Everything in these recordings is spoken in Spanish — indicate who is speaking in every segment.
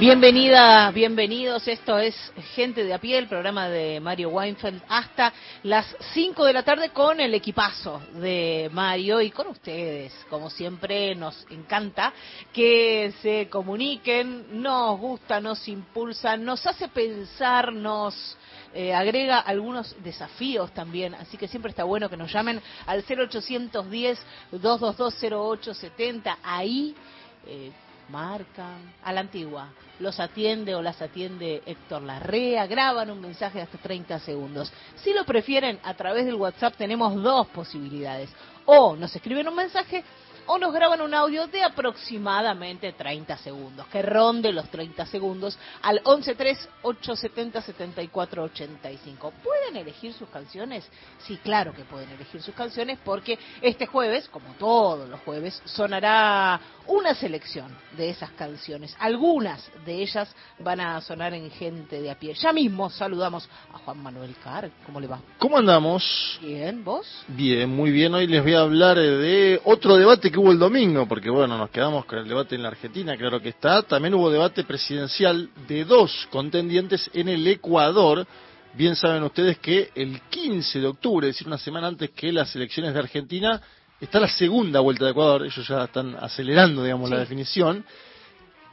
Speaker 1: Bienvenida, bienvenidos. Esto es Gente de a pie, el programa de Mario Weinfeld, hasta las 5 de la tarde con el equipazo de Mario y con ustedes. Como siempre, nos encanta que se comuniquen, nos gusta, nos impulsa, nos hace pensar, nos eh, agrega algunos desafíos también. Así que siempre está bueno que nos llamen al 0810-2220870. Ahí. Eh, marcan a la antigua, los atiende o las atiende Héctor Larrea, graban un mensaje de hasta 30 segundos. Si lo prefieren, a través del WhatsApp tenemos dos posibilidades. O nos escriben un mensaje o nos graban un audio de aproximadamente 30 segundos, que ronde los 30 segundos al 113-870-7485. ¿Pueden elegir sus canciones? Sí, claro que pueden elegir sus canciones porque este jueves, como todos los jueves, sonará una selección de esas canciones. Algunas de ellas van a sonar en gente de a pie. Ya mismo saludamos a Juan Manuel Carr. ¿Cómo le va?
Speaker 2: ¿Cómo andamos?
Speaker 1: Bien, ¿vos?
Speaker 2: Bien, muy bien. Hoy les voy a hablar de otro debate que hubo el domingo, porque bueno, nos quedamos con el debate en la Argentina, claro que está. También hubo debate presidencial de dos contendientes en el Ecuador. Bien saben ustedes que el 15 de octubre, es decir, una semana antes que las elecciones de Argentina, está la segunda vuelta de Ecuador. Ellos ya están acelerando, digamos, la definición.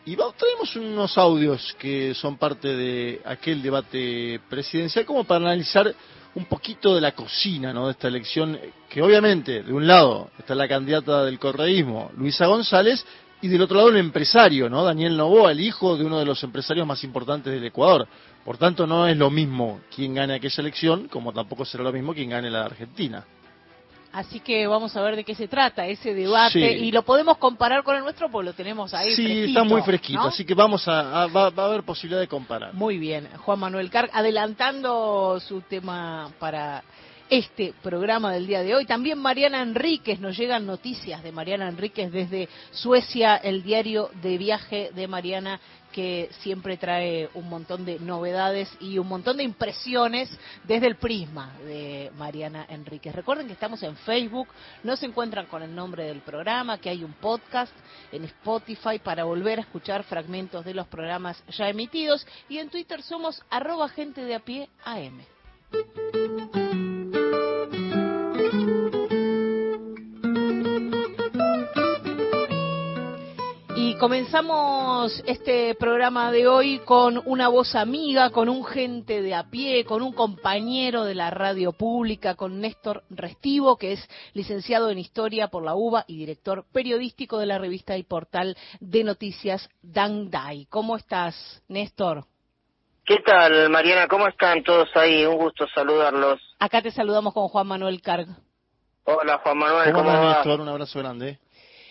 Speaker 2: Y traemos unos audios que son parte de aquel debate presidencial como para analizar un poquito de la cocina ¿no? de esta elección, que obviamente, de un lado está la candidata del correísmo, Luisa González, y del otro lado el empresario, ¿no? Daniel Novoa, el hijo de uno de los empresarios más importantes del Ecuador. Por tanto, no es lo mismo quien gane aquella elección, como tampoco será lo mismo quien gane la de Argentina.
Speaker 1: Así que vamos a ver de qué se trata ese debate y lo podemos comparar con el nuestro porque lo tenemos ahí.
Speaker 2: Sí, está muy fresquito, así que vamos a, va, a haber posibilidad de comparar.
Speaker 1: Muy bien, Juan Manuel Carg, adelantando su tema para este programa del día de hoy. También Mariana Enríquez, nos llegan noticias de Mariana Enríquez desde Suecia, el diario de viaje de Mariana que siempre trae un montón de novedades y un montón de impresiones desde el prisma de Mariana Enríquez. Recuerden que estamos en Facebook, no se encuentran con el nombre del programa, que hay un podcast en Spotify para volver a escuchar fragmentos de los programas ya emitidos y en Twitter somos arroba gente de a pie AM. Comenzamos este programa de hoy con una voz amiga, con un gente de a pie, con un compañero de la radio pública, con Néstor Restivo, que es licenciado en Historia por la UBA y director periodístico de la revista y portal de noticias Dangdai. ¿Cómo estás, Néstor?
Speaker 3: ¿Qué tal, Mariana? ¿Cómo están todos ahí? Un gusto saludarlos.
Speaker 1: Acá te saludamos con Juan Manuel Carg.
Speaker 3: Hola, Juan Manuel.
Speaker 2: ¿Cómo, ¿Cómo Néstor? Un abrazo grande.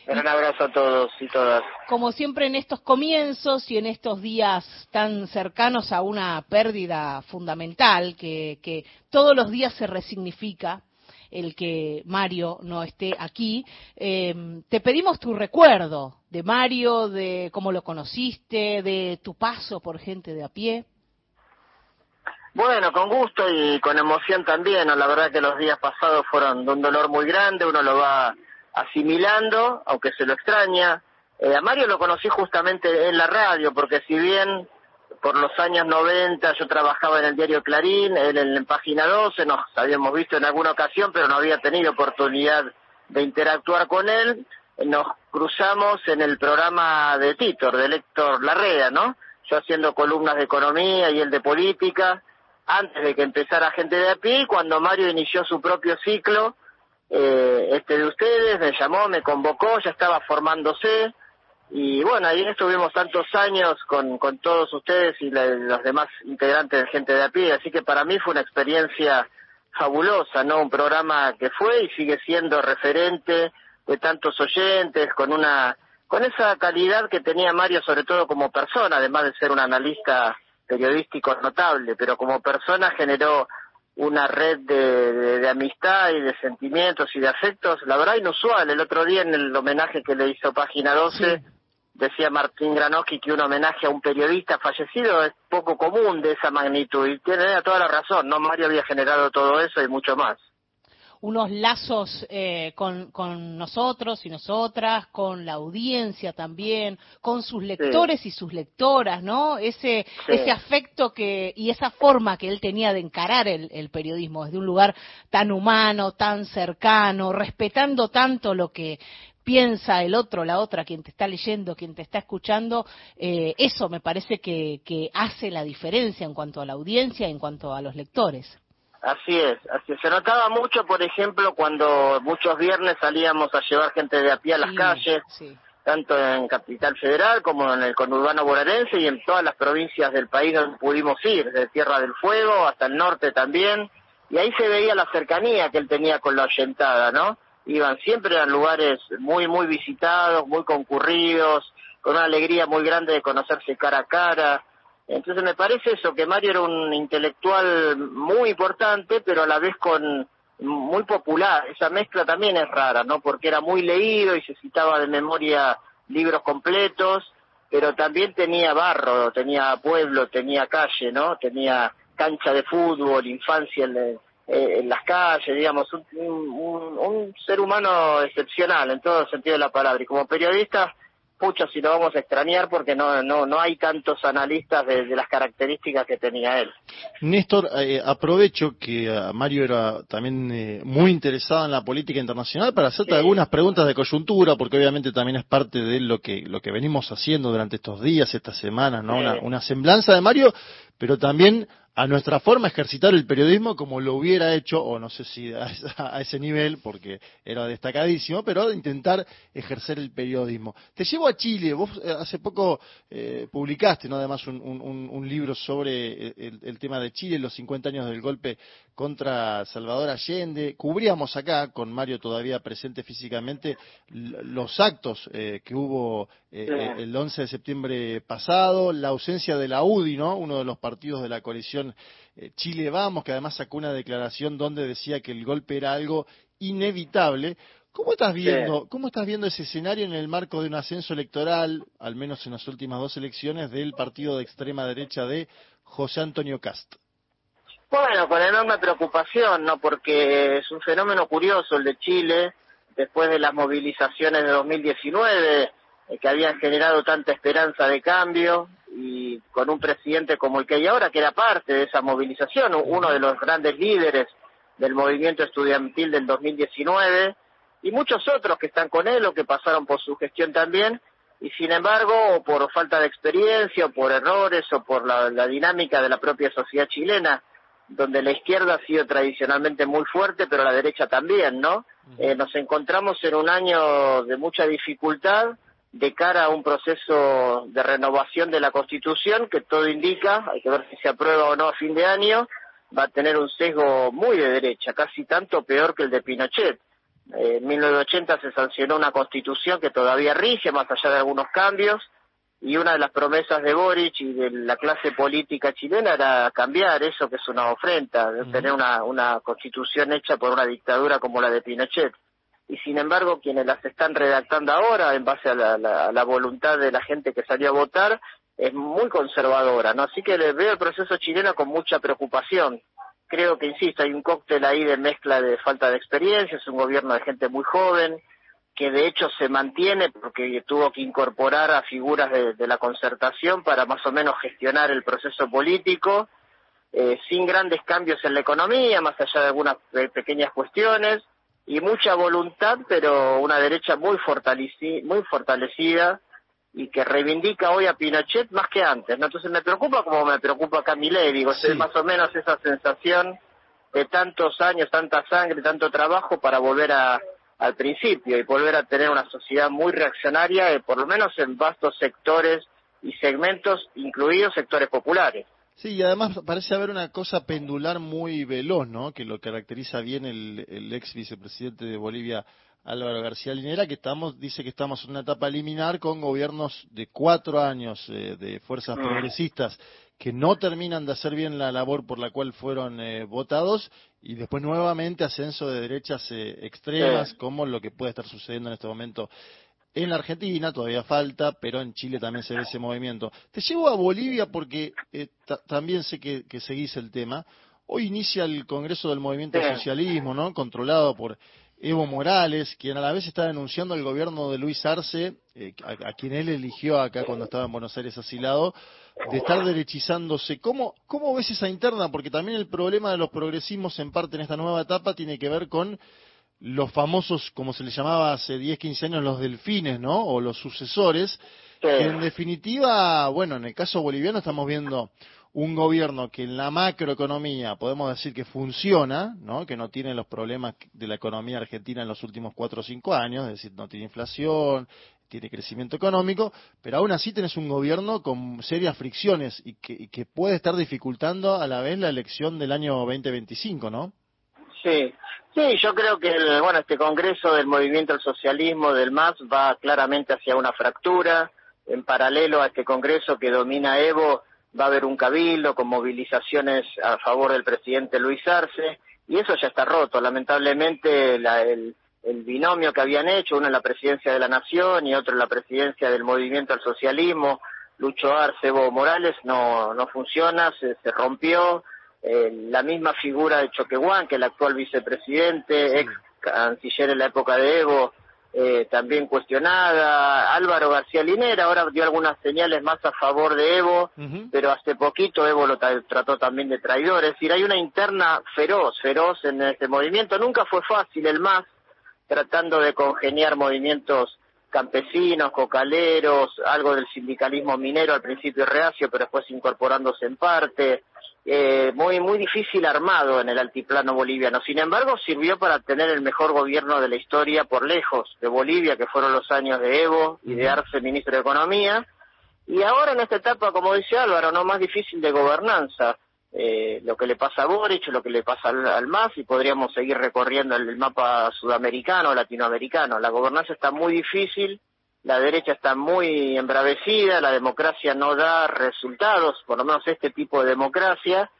Speaker 3: Un abrazo a todos y todas.
Speaker 1: Como siempre en estos comienzos y en estos días tan cercanos a una pérdida fundamental que, que todos los días se resignifica, el que Mario no esté aquí, eh, te pedimos tu recuerdo de Mario, de cómo lo conociste, de tu paso por gente de a pie.
Speaker 3: Bueno, con gusto y con emoción también. La verdad que los días pasados fueron de un dolor muy grande. Uno lo va asimilando, aunque se lo extraña. Eh, a Mario lo conocí justamente en la radio, porque si bien por los años 90 yo trabajaba en el diario Clarín, él en, Página 12, nos habíamos visto en alguna ocasión, pero no había tenido oportunidad de interactuar con él. Nos cruzamos en el programa de Titor, de Héctor Larrea, ¿no? Yo haciendo columnas de economía y él de política, antes de que empezara Gente de a cuando Mario inició su propio ciclo, eh, este de ustedes, me llamó, me convocó, ya estaba formándose y bueno, ahí estuvimos tantos años con, con todos ustedes y los demás integrantes de gente de a pie, así que para mí fue una experiencia fabulosa, ¿no? Un programa que fue y sigue siendo referente de tantos oyentes, con una con esa calidad que tenía Mario sobre todo como persona, además de ser un analista periodístico notable, pero como persona generó una red de, de, amistad y de sentimientos y de afectos, la verdad inusual. El otro día en el homenaje que le hizo Página 12, decía Martín Granoski que un homenaje a un periodista fallecido es poco común de esa magnitud y tiene toda la razón, ¿no? Mario había generado todo eso y mucho más
Speaker 1: unos lazos eh, con, con, nosotros y nosotras, con la audiencia también, con sus lectores y sus lectoras, ¿no? Ese, ese afecto que, y esa forma que él tenía de encarar el, el, periodismo desde un lugar tan humano, tan cercano, respetando tanto lo que piensa el otro, la otra, quien te está leyendo, quien te está escuchando, eh, eso me parece que, que hace la diferencia en cuanto a la audiencia, en cuanto a los lectores.
Speaker 3: Así es, así Se notaba mucho, por ejemplo, cuando muchos viernes salíamos a llevar gente de a pie a las calles, tanto en Capital Federal como en el conurbano bonaerense y en todas las provincias del país donde pudimos ir, de Tierra del Fuego hasta el norte también, y ahí se veía la cercanía que él tenía con la oyentada, ¿no? Iban siempre a lugares muy, muy visitados, muy concurridos, con una alegría muy grande de conocerse cara a cara, entonces me parece eso, que Mario era un intelectual muy importante, pero a la vez con muy popular. Esa mezcla también es rara, ¿no? Porque era muy leído y se citaba de memoria libros completos, pero también tenía barro, tenía pueblo, tenía calle, ¿no? Tenía cancha de fútbol, infancia en, eh, las calles, digamos, un, un ser humano excepcional en todo sentido de la palabra. Y como periodista pucha si lo vamos a extrañar porque no no no hay tantos analistas de, las características que tenía él.
Speaker 2: Néstor, eh, aprovecho que eh, Mario era también eh, muy interesado en la política internacional para hacerte algunas preguntas de coyuntura, porque obviamente también es parte de lo que lo que venimos haciendo durante estos días, estas semanas, ¿no? Una, una semblanza de Mario, pero también a nuestra forma de ejercitar el periodismo como lo hubiera hecho, o no sé si a, ese nivel, porque era destacadísimo, pero intentar ejercer el periodismo. Te llevo a Chile, vos eh, hace poco eh, publicaste, ¿no? Además, un, libro sobre el, tema de Chile, los 50 años del golpe contra Salvador Allende. Cubríamos acá, con Mario todavía presente físicamente, los actos eh, que hubo el 11 de septiembre pasado, la ausencia de la UDI, ¿no? Uno de los partidos de la coalición eh, Chile Vamos, que además sacó una declaración donde decía que el golpe era algo inevitable. ¿Cómo estás viendo, cómo estás viendo ese escenario en el marco de un ascenso electoral, al menos en las últimas dos elecciones, del partido de extrema derecha de José Antonio Cast?
Speaker 3: Bueno, con enorme preocupación, ¿no? Porque es un fenómeno curioso el de Chile, después de las movilizaciones de 2019, eh, que habían generado tanta esperanza de cambio, y con un presidente como el que hay ahora, que era parte de esa movilización, uno de los grandes líderes del movimiento estudiantil del 2019, y muchos otros que están con él o que pasaron por su gestión también, y sin embargo, por falta de experiencia, o por errores, o por la, dinámica de la propia sociedad chilena, donde la izquierda ha sido tradicionalmente muy fuerte, pero la derecha también, ¿no? Eh, nos encontramos en un año de mucha dificultad, de cara a un proceso de renovación de la Constitución que todo indica, hay que ver si se aprueba o no a fin de año, va a tener un sesgo muy de derecha, casi tanto peor que el de Pinochet. en 1980 se sancionó una constitución que todavía rige, más allá de algunos cambios, y una de las promesas de Boric y de la clase política chilena era cambiar eso que es una ofrenda, de tener una, una constitución hecha por una dictadura como la de Pinochet y sin embargo quienes las están redactando ahora en base a la, voluntad de la gente que salió a votar es muy conservadora, ¿no? Así que le veo el proceso chileno con mucha preocupación. Creo que, insisto, hay un cóctel ahí de mezcla de falta de experiencia, es un gobierno de gente muy joven, que de hecho se mantiene porque tuvo que incorporar a figuras de, la concertación para más o menos gestionar el proceso político, eh, sin grandes cambios en la economía, más allá de algunas eh, pequeñas cuestiones, y mucha voluntad, pero una derecha muy, muy fortalecida y que reivindica hoy a Pinochet más que antes. ¿no? Entonces me preocupa como me preocupa Camilleri, digo, es más o menos esa sensación de tantos años, tanta sangre, tanto trabajo para volver a, al principio y volver a tener una sociedad muy reaccionaria, eh, por lo menos en vastos sectores y segmentos, incluidos sectores populares.
Speaker 2: Sí, y además parece haber una cosa pendular muy veloz, ¿no? Que lo caracteriza bien el, el ex vicepresidente de Bolivia, Álvaro García Linera, que estamos, dice que estamos en una etapa liminar con gobiernos de cuatro años eh, de fuerzas mm. progresistas que no terminan de hacer bien la labor por la cual fueron eh, votados y después nuevamente ascenso de derechas eh, extremas, como lo que puede estar sucediendo en este momento en la Argentina, todavía falta, pero en Chile también se ve ese movimiento. Te llevo a Bolivia porque eh, también sé que, seguís el tema. Hoy inicia el Congreso del Movimiento Socialismo, ¿no? Controlado por Evo Morales, quien a la vez está denunciando al gobierno de Luis Arce, eh, a, quien él eligió acá cuando estaba en Buenos Aires asilado, de estar derechizándose. ¿Cómo, ¿Cómo ves esa interna? Porque también el problema de los progresismos en parte en esta nueva etapa tiene que ver con los famosos, como se les llamaba hace 10, 15 años, los delfines, ¿no? O los sucesores, que en definitiva, bueno, en el caso boliviano estamos viendo un gobierno que en la macroeconomía podemos decir que funciona, ¿no? que no tiene los problemas de la economía argentina en los últimos cuatro o cinco años, es decir, no tiene inflación, tiene crecimiento económico, pero aún así tenés un gobierno con serias fricciones y que, puede estar dificultando a la vez la elección del año 2025, ¿no?
Speaker 3: Sí, sí, yo creo que bueno este Congreso del Movimiento al Socialismo del MAS va claramente hacia una fractura. En paralelo a este Congreso que domina Evo, va a haber un cabildo con movilizaciones a favor del presidente Luis Arce, y eso ya está roto. Lamentablemente, el, binomio que habían hecho, uno en la presidencia de la Nación y otro en la presidencia del Movimiento al Socialismo, Lucho Arce, Evo Morales, no, no funciona, se, se rompió. Eh, la misma figura de Choquehuán, que el actual vicepresidente, ex canciller en la época de Evo, eh, también cuestionada. Álvaro García Linera ahora dio algunas señales más a favor de Evo, pero hace poquito Evo lo trató también de traidor. Es decir, hay una interna feroz, feroz en este movimiento. Nunca fue fácil el MAS tratando de congeniar movimientos campesinos, cocaleros, algo del sindicalismo minero al principio reacio, pero después incorporándose en parte eh, muy muy difícil armado en el altiplano boliviano. Sin embargo, sirvió para tener el mejor gobierno de la historia por lejos de Bolivia, que fueron los años de Evo y de Arce, ministro de Economía. Y ahora en esta etapa, como dice Álvaro, no más difícil de gobernanza. Eh, lo que le pasa a Boric, lo que le pasa al, al, MAS, y podríamos seguir recorriendo el mapa sudamericano, latinoamericano. La gobernanza está muy difícil la derecha está muy embravecida, la democracia no da resultados, por lo menos este tipo de democracia,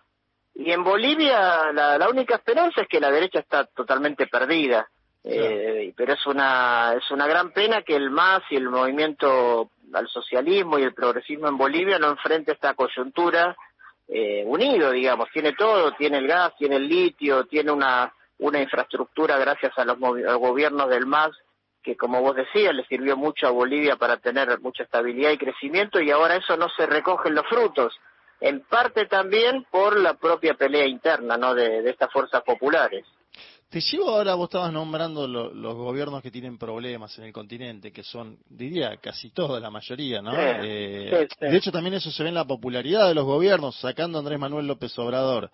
Speaker 3: y en Bolivia la, única esperanza es que la derecha está totalmente perdida. Eh, pero es una es una gran pena que el MAS y el movimiento al socialismo y el progresismo en Bolivia no enfrente esta coyuntura eh, unido, digamos. Tiene todo, tiene el gas, tiene el litio, tiene una, una infraestructura gracias a los, a los gobiernos del MAS que como vos decías le sirvió mucho a Bolivia para tener mucha estabilidad y crecimiento y ahora eso no se recogen los frutos, en parte también por la propia pelea interna ¿no? de, estas fuerzas populares.
Speaker 2: Te llevo ahora, vos estabas nombrando los gobiernos que tienen problemas en el continente, que son, diría, casi toda la mayoría, ¿no? Eh, de hecho, también eso se ve en la popularidad de los gobiernos, sacando a Andrés Manuel López Obrador.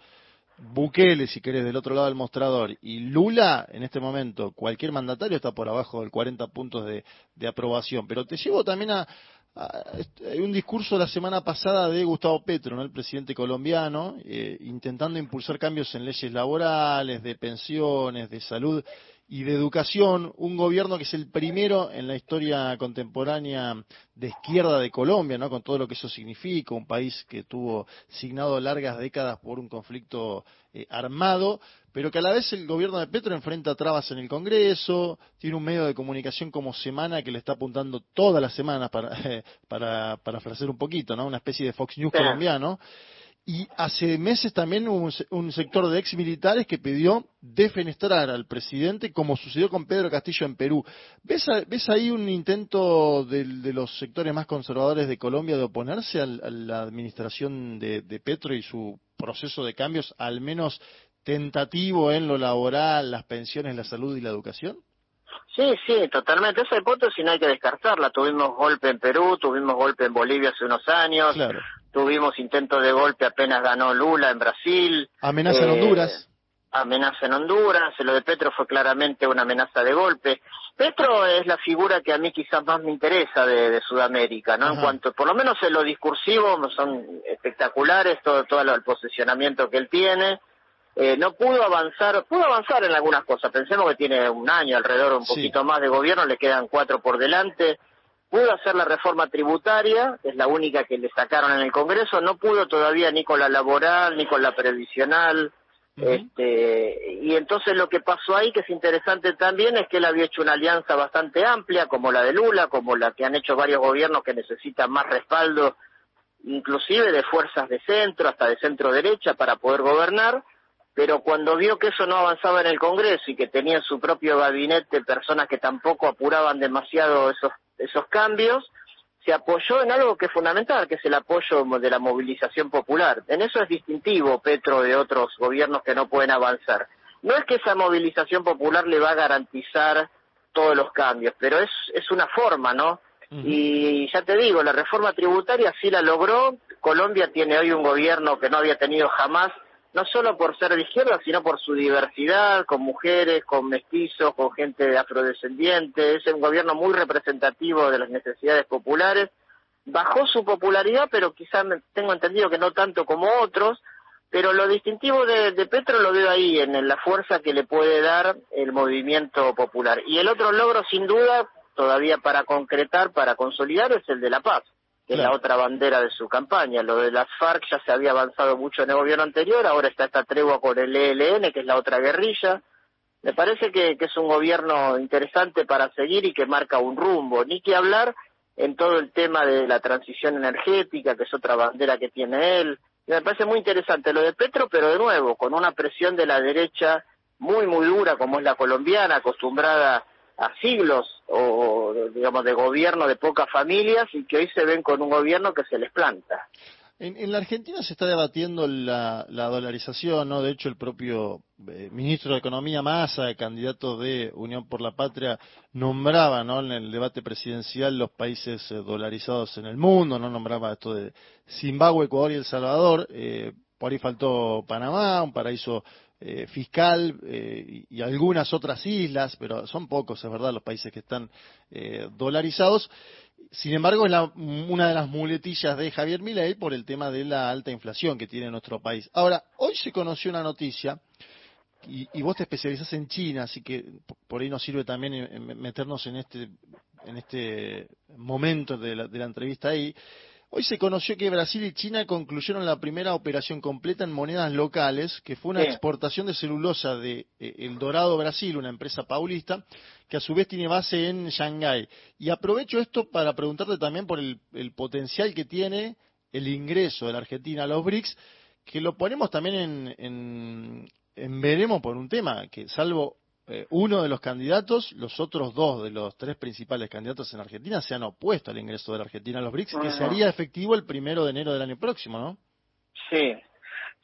Speaker 2: Bukele, si querés, del otro lado del mostrador, y Lula, en este momento, cualquier mandatario está por abajo del 40 puntos de, aprobación. Pero te llevo también a, hay un discurso la semana pasada de Gustavo Petro, ¿no? el presidente colombiano, eh, intentando impulsar cambios en leyes laborales, de pensiones, de salud y de educación, un gobierno que es el primero en la historia contemporánea de izquierda de Colombia, ¿no? con todo lo que eso significa, un país que tuvo signado largas décadas por un conflicto eh, armado, pero que a la vez el gobierno de Petro enfrenta trabas en el Congreso, tiene un medio de comunicación como Semana que le está apuntando todas las semanas para, para, para ofrecer un poquito, ¿no? una especie de Fox News colombiano. Y hace meses también hubo un, sector de ex militares que pidió defenestrar al presidente, como sucedió con Pedro Castillo en Perú. ¿Ves, ves ahí un intento de, los sectores más conservadores de Colombia de oponerse a, la administración de, Petro y su proceso de cambios, al menos tentativo en lo laboral, las pensiones, la salud y la educación?
Speaker 3: Sí, sí, totalmente. Esa hipótesis no hay que descartarla. Tuvimos golpe en Perú, tuvimos golpe en Bolivia hace unos años. Claro tuvimos intentos de golpe apenas ganó Lula en Brasil.
Speaker 2: Amenaza en eh, Honduras.
Speaker 3: Amenaza en Honduras, lo de Petro fue claramente una amenaza de golpe. Petro es la figura que a mí quizás más me interesa de, Sudamérica, ¿no? En cuanto, por lo menos en lo discursivo, son espectaculares todo, todo el posicionamiento que él tiene. Eh, no pudo avanzar, pudo avanzar en algunas cosas. Pensemos que tiene un año alrededor, un poquito más de gobierno, le quedan cuatro por delante. Pudo hacer la reforma tributaria, es la única que le sacaron en el Congreso, no pudo todavía ni con la laboral, ni con la previsional, este, y entonces lo que pasó ahí, que es interesante también, es que él había hecho una alianza bastante amplia, como la de Lula, como la que han hecho varios gobiernos que necesitan más respaldo, inclusive de fuerzas de centro, hasta de centro derecha, para poder gobernar, pero cuando vio que eso no avanzaba en el Congreso y que tenía en su propio gabinete personas que tampoco apuraban demasiado esos, esos cambios, se apoyó en algo que es fundamental, que es el apoyo de la movilización popular. En eso es distintivo Petro de otros gobiernos que no pueden avanzar. No es que esa movilización popular le va a garantizar todos los cambios, pero es, es una forma, ¿no? Y ya te digo, la reforma tributaria sí la logró. Colombia tiene hoy un gobierno que no había tenido jamás, no solo por ser de sino por su diversidad, con mujeres, con mestizos, con gente afrodescendiente. Es un gobierno muy representativo de las necesidades populares. Bajó su popularidad, pero quizás tengo entendido que no tanto como otros. Pero lo distintivo de Petro lo veo ahí, en la fuerza que le puede dar el movimiento popular. Y el otro logro, sin duda, todavía para concretar, para consolidar, es el de la paz, que es la otra bandera de su campaña. Lo de las FARC ya se había avanzado mucho en el gobierno anterior, ahora está esta tregua con el ELN, que es la otra guerrilla. Me parece que, es un gobierno interesante para seguir y que marca un rumbo. Ni que hablar en todo el tema de la transición energética, que es otra bandera que tiene él. me parece muy interesante lo de Petro, pero de nuevo, con una presión de la derecha muy, muy dura, como es la colombiana, acostumbrada a siglos o digamos de gobierno de pocas familias y que hoy se ven con un gobierno que se les planta.
Speaker 2: En, la Argentina se está debatiendo la, dolarización, ¿no? De hecho, el propio eh, ministro de Economía Massa, candidato de Unión por la Patria, nombraba, ¿no? En el debate presidencial los países eh, dolarizados en el mundo, ¿no? Nombraba esto de Zimbabue, Ecuador y El Salvador. Eh, por ahí faltó Panamá, un paraíso eh, fiscal eh, y algunas otras islas, pero son pocos, es verdad, los países que están eh, dolarizados. Sin embargo, es una de las muletillas de Javier Milei por el tema de la alta inflación que tiene nuestro país. Ahora, hoy se conoció una noticia, y, vos te especializás en China, así que por ahí nos sirve también meternos en este, en este momento de la, de la entrevista ahí, Hoy se conoció que Brasil y China concluyeron la primera operación completa en monedas locales, que fue una exportación de celulosa de eh, El Dorado Brasil, una empresa paulista, que a su vez tiene base en Shanghái. Y aprovecho esto para preguntarte también por el, potencial que tiene el ingreso de la Argentina a los BRICS, que lo ponemos también en, en, en veremos por un tema, que salvo eh, uno de los candidatos, los otros dos de los tres principales candidatos en Argentina se han opuesto al ingreso de la Argentina a los BRICS, que se haría efectivo el primero de enero del año próximo, ¿no?
Speaker 3: Sí.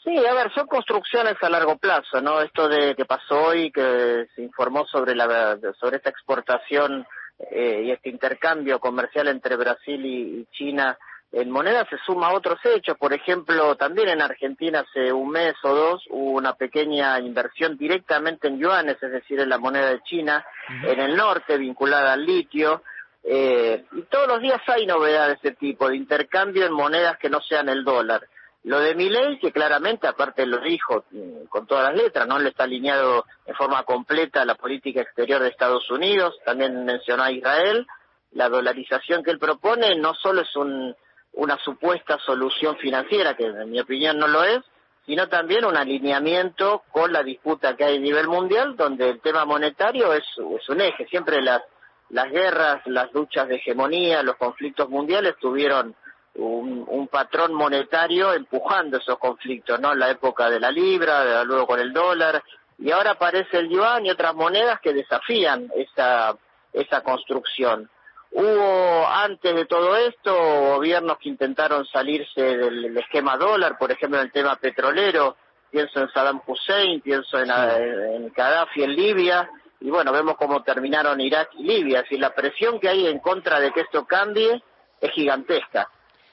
Speaker 3: Sí, a ver, son construcciones a largo plazo, ¿no? Esto de que pasó hoy, que se informó sobre la sobre esta exportación eh, y este intercambio comercial entre Brasil y China en moneda se suma a otros hechos, por ejemplo, también en Argentina hace un mes o dos hubo una pequeña inversión directamente en yuanes, es decir, en la moneda de China, en el norte, vinculada al litio, eh, y todos los días hay novedades de ese tipo, de intercambio en monedas que no sean el dólar. Lo de Milei, que claramente, aparte lo dijo mm, con todas las letras, no le está alineado en forma completa a la política exterior de Estados Unidos, también mencionó a Israel, la dolarización que él propone no solo es un una supuesta solución financiera, que en mi opinión no lo es, sino también un alineamiento con la disputa que hay a nivel mundial, donde el tema monetario es, un eje. Siempre las, las guerras, las luchas de hegemonía, los conflictos mundiales tuvieron un, patrón monetario empujando esos conflictos, ¿no? En la época de la libra, luego con el dólar, y ahora aparece el yuan y otras monedas que desafían esa, esa construcción. Hubo antes de todo esto gobiernos que intentaron salirse del, esquema dólar, por ejemplo en el tema petrolero, pienso en Saddam Hussein, pienso en, en Gaddafi en Libia, y bueno, vemos cómo terminaron Irak y Libia, es la presión que hay en contra de que esto cambie es gigantesca.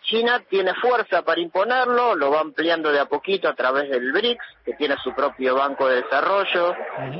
Speaker 3: China tiene fuerza para imponerlo, lo va ampliando de a poquito a través del BRICS, que tiene su propio banco de desarrollo,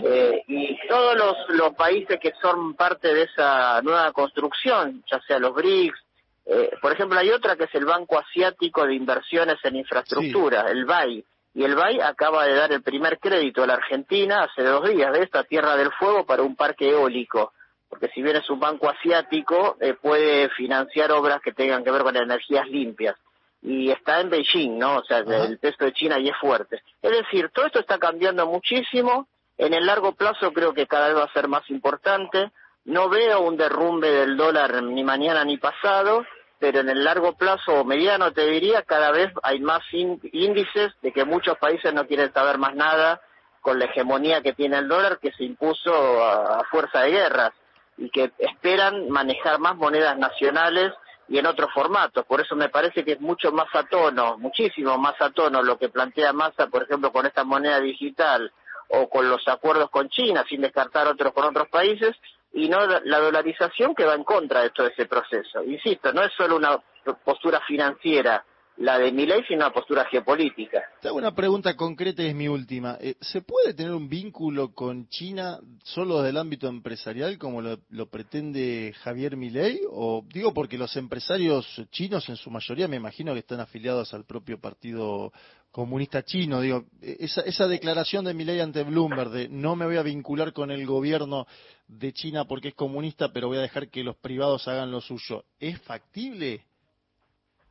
Speaker 3: eh, y todos los, los, países que son parte de esa nueva construcción, ya sea los BRICS, eh, por ejemplo, hay otra que es el Banco Asiático de Inversiones en Infraestructura, el BAI, y el BAI acaba de dar el primer crédito a la Argentina hace dos días de esta Tierra del Fuego para un parque eólico porque si bien es un banco asiático, eh, puede financiar obras que tengan que ver con energías limpias. Y está en Beijing, ¿no? O sea, el peso de China ahí es fuerte. Es decir, todo esto está cambiando muchísimo. En el largo plazo creo que cada vez va a ser más importante. No veo un derrumbe del dólar ni mañana ni pasado, pero en el largo plazo o mediano te diría, cada vez hay más índices de que muchos países no quieren saber más nada con la hegemonía que tiene el dólar que se impuso a, fuerza de guerras y que esperan manejar más monedas nacionales y en otros formatos. Por eso me parece que es mucho más a tono, muchísimo más a tono lo que plantea Massa, por ejemplo, con esta moneda digital o con los acuerdos con China, sin descartar otros con otros países, y no la dolarización que va en contra de todo ese proceso. Insisto, no es solo una postura financiera la de Milei, sino una postura geopolítica.
Speaker 2: Te hago una pregunta concreta y es mi última. Eh, ¿Se puede tener un vínculo con China solo desde el ámbito empresarial como lo, pretende Javier Milei? O digo porque los empresarios chinos en su mayoría me imagino que están afiliados al propio Partido Comunista Chino. Digo, e, esa, esa declaración de Milei ante Bloomberg de no me voy a vincular con el gobierno de China porque es comunista, pero voy a dejar que los privados hagan lo suyo, ¿es factible?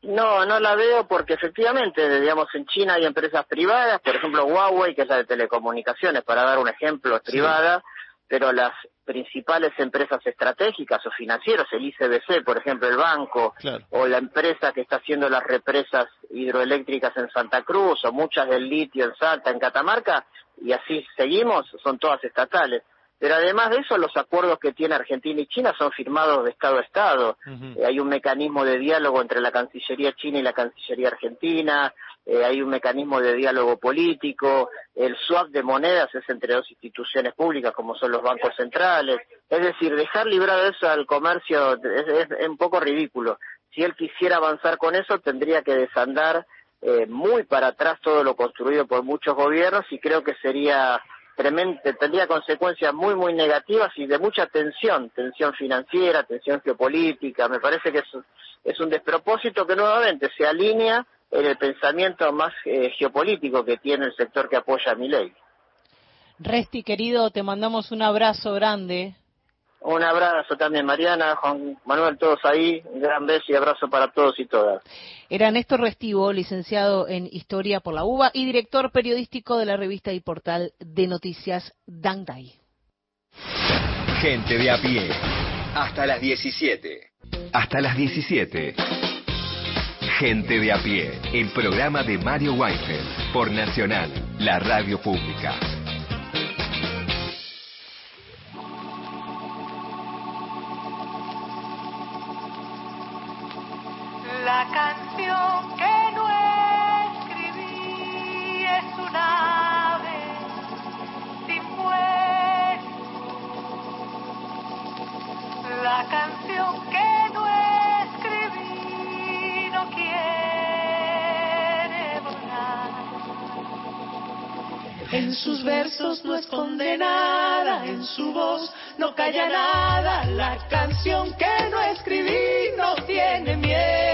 Speaker 3: No, no la veo porque efectivamente, digamos, en China hay empresas privadas, por ejemplo Huawei, que es la de telecomunicaciones, para dar un ejemplo, es privada, pero las principales empresas estratégicas o financieros, el ICBC, por ejemplo, el banco, o la empresa que está haciendo las represas hidroeléctricas en Santa Cruz, o muchas del litio en Salta, en Catamarca, y así seguimos, son todas estatales. Pero además de eso, los acuerdos que tiene Argentina y China son firmados de Estado a Estado. Eh, hay un mecanismo de diálogo entre la Cancillería China y la Cancillería Argentina, eh, hay un mecanismo de diálogo político, el swap de monedas es entre dos instituciones públicas como son los bancos centrales. Es decir, dejar librado eso al comercio es, un poco ridículo. Si él quisiera avanzar con eso, tendría que desandar eh, muy para atrás todo lo construido por muchos gobiernos y creo que sería tendría consecuencias muy, muy negativas y de mucha tensión, tensión financiera, tensión geopolítica. Me parece que es, es un despropósito que nuevamente se alinea en el pensamiento más eh, geopolítico que tiene el sector que apoya a mi ley.
Speaker 1: Resti, querido, te mandamos un abrazo grande.
Speaker 3: Un abrazo también, Mariana, Juan Manuel, todos ahí. Un gran beso y abrazo para todos y todas.
Speaker 1: Era Néstor Restivo, licenciado en Historia por la UBA y director periodístico de la revista y portal de noticias Dangdai.
Speaker 4: Gente de a pie. Hasta las 17. Hasta las 17. Gente de a pie. El programa de Mario Weinfeld por Nacional, la radio pública.
Speaker 5: La canción que no escribí es un ave sin vuelo. La canción que no escribí no quiere volar. En sus versos no esconde nada, en su voz no calla nada. La canción que no escribí no tiene miedo.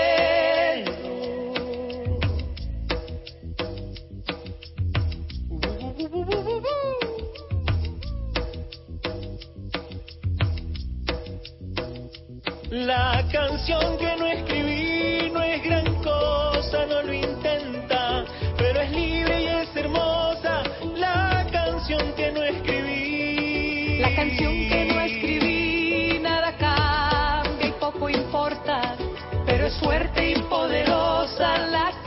Speaker 5: La canción que no escribí no es gran cosa, no lo intenta, pero es libre y es hermosa. La canción que no escribí. La canción que no escribí, nada cambia y poco importa, pero es fuerte y poderosa. La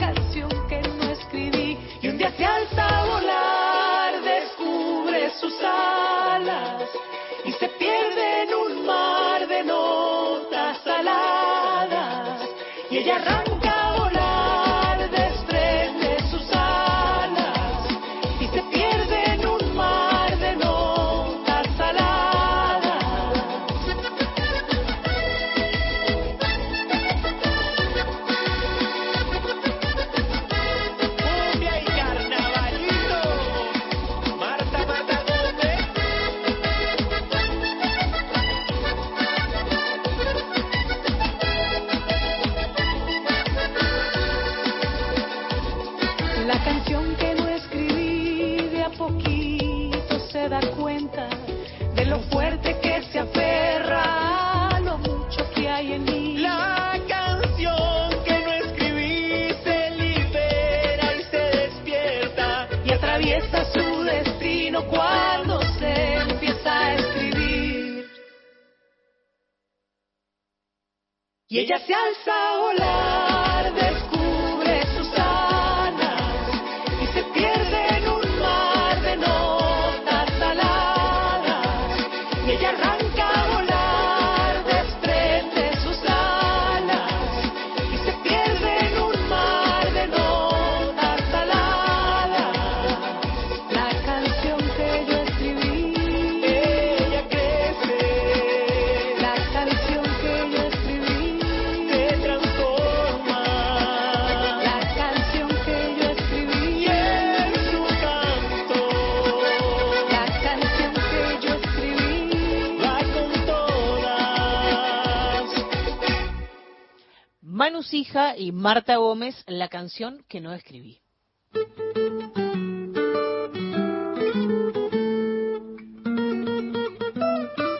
Speaker 5: Marta
Speaker 1: Gómez, la canción que no escribí.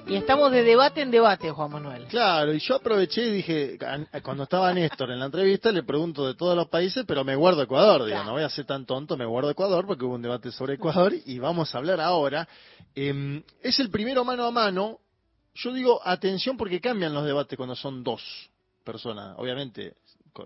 Speaker 1: Y estamos de debate en debate, Juan Manuel.
Speaker 2: Claro, y yo aproveché y dije, cuando estaba Néstor en la entrevista, le pregunto de todos los países, pero me guardo Ecuador, digo,
Speaker 1: Claro.
Speaker 2: no voy a ser tan tonto, me guardo Ecuador porque hubo un debate sobre Ecuador y vamos a hablar ahora. Em, es el primero mano a mano. Yo digo, atención porque cambian los debates cuando son dos personas. Obviamente,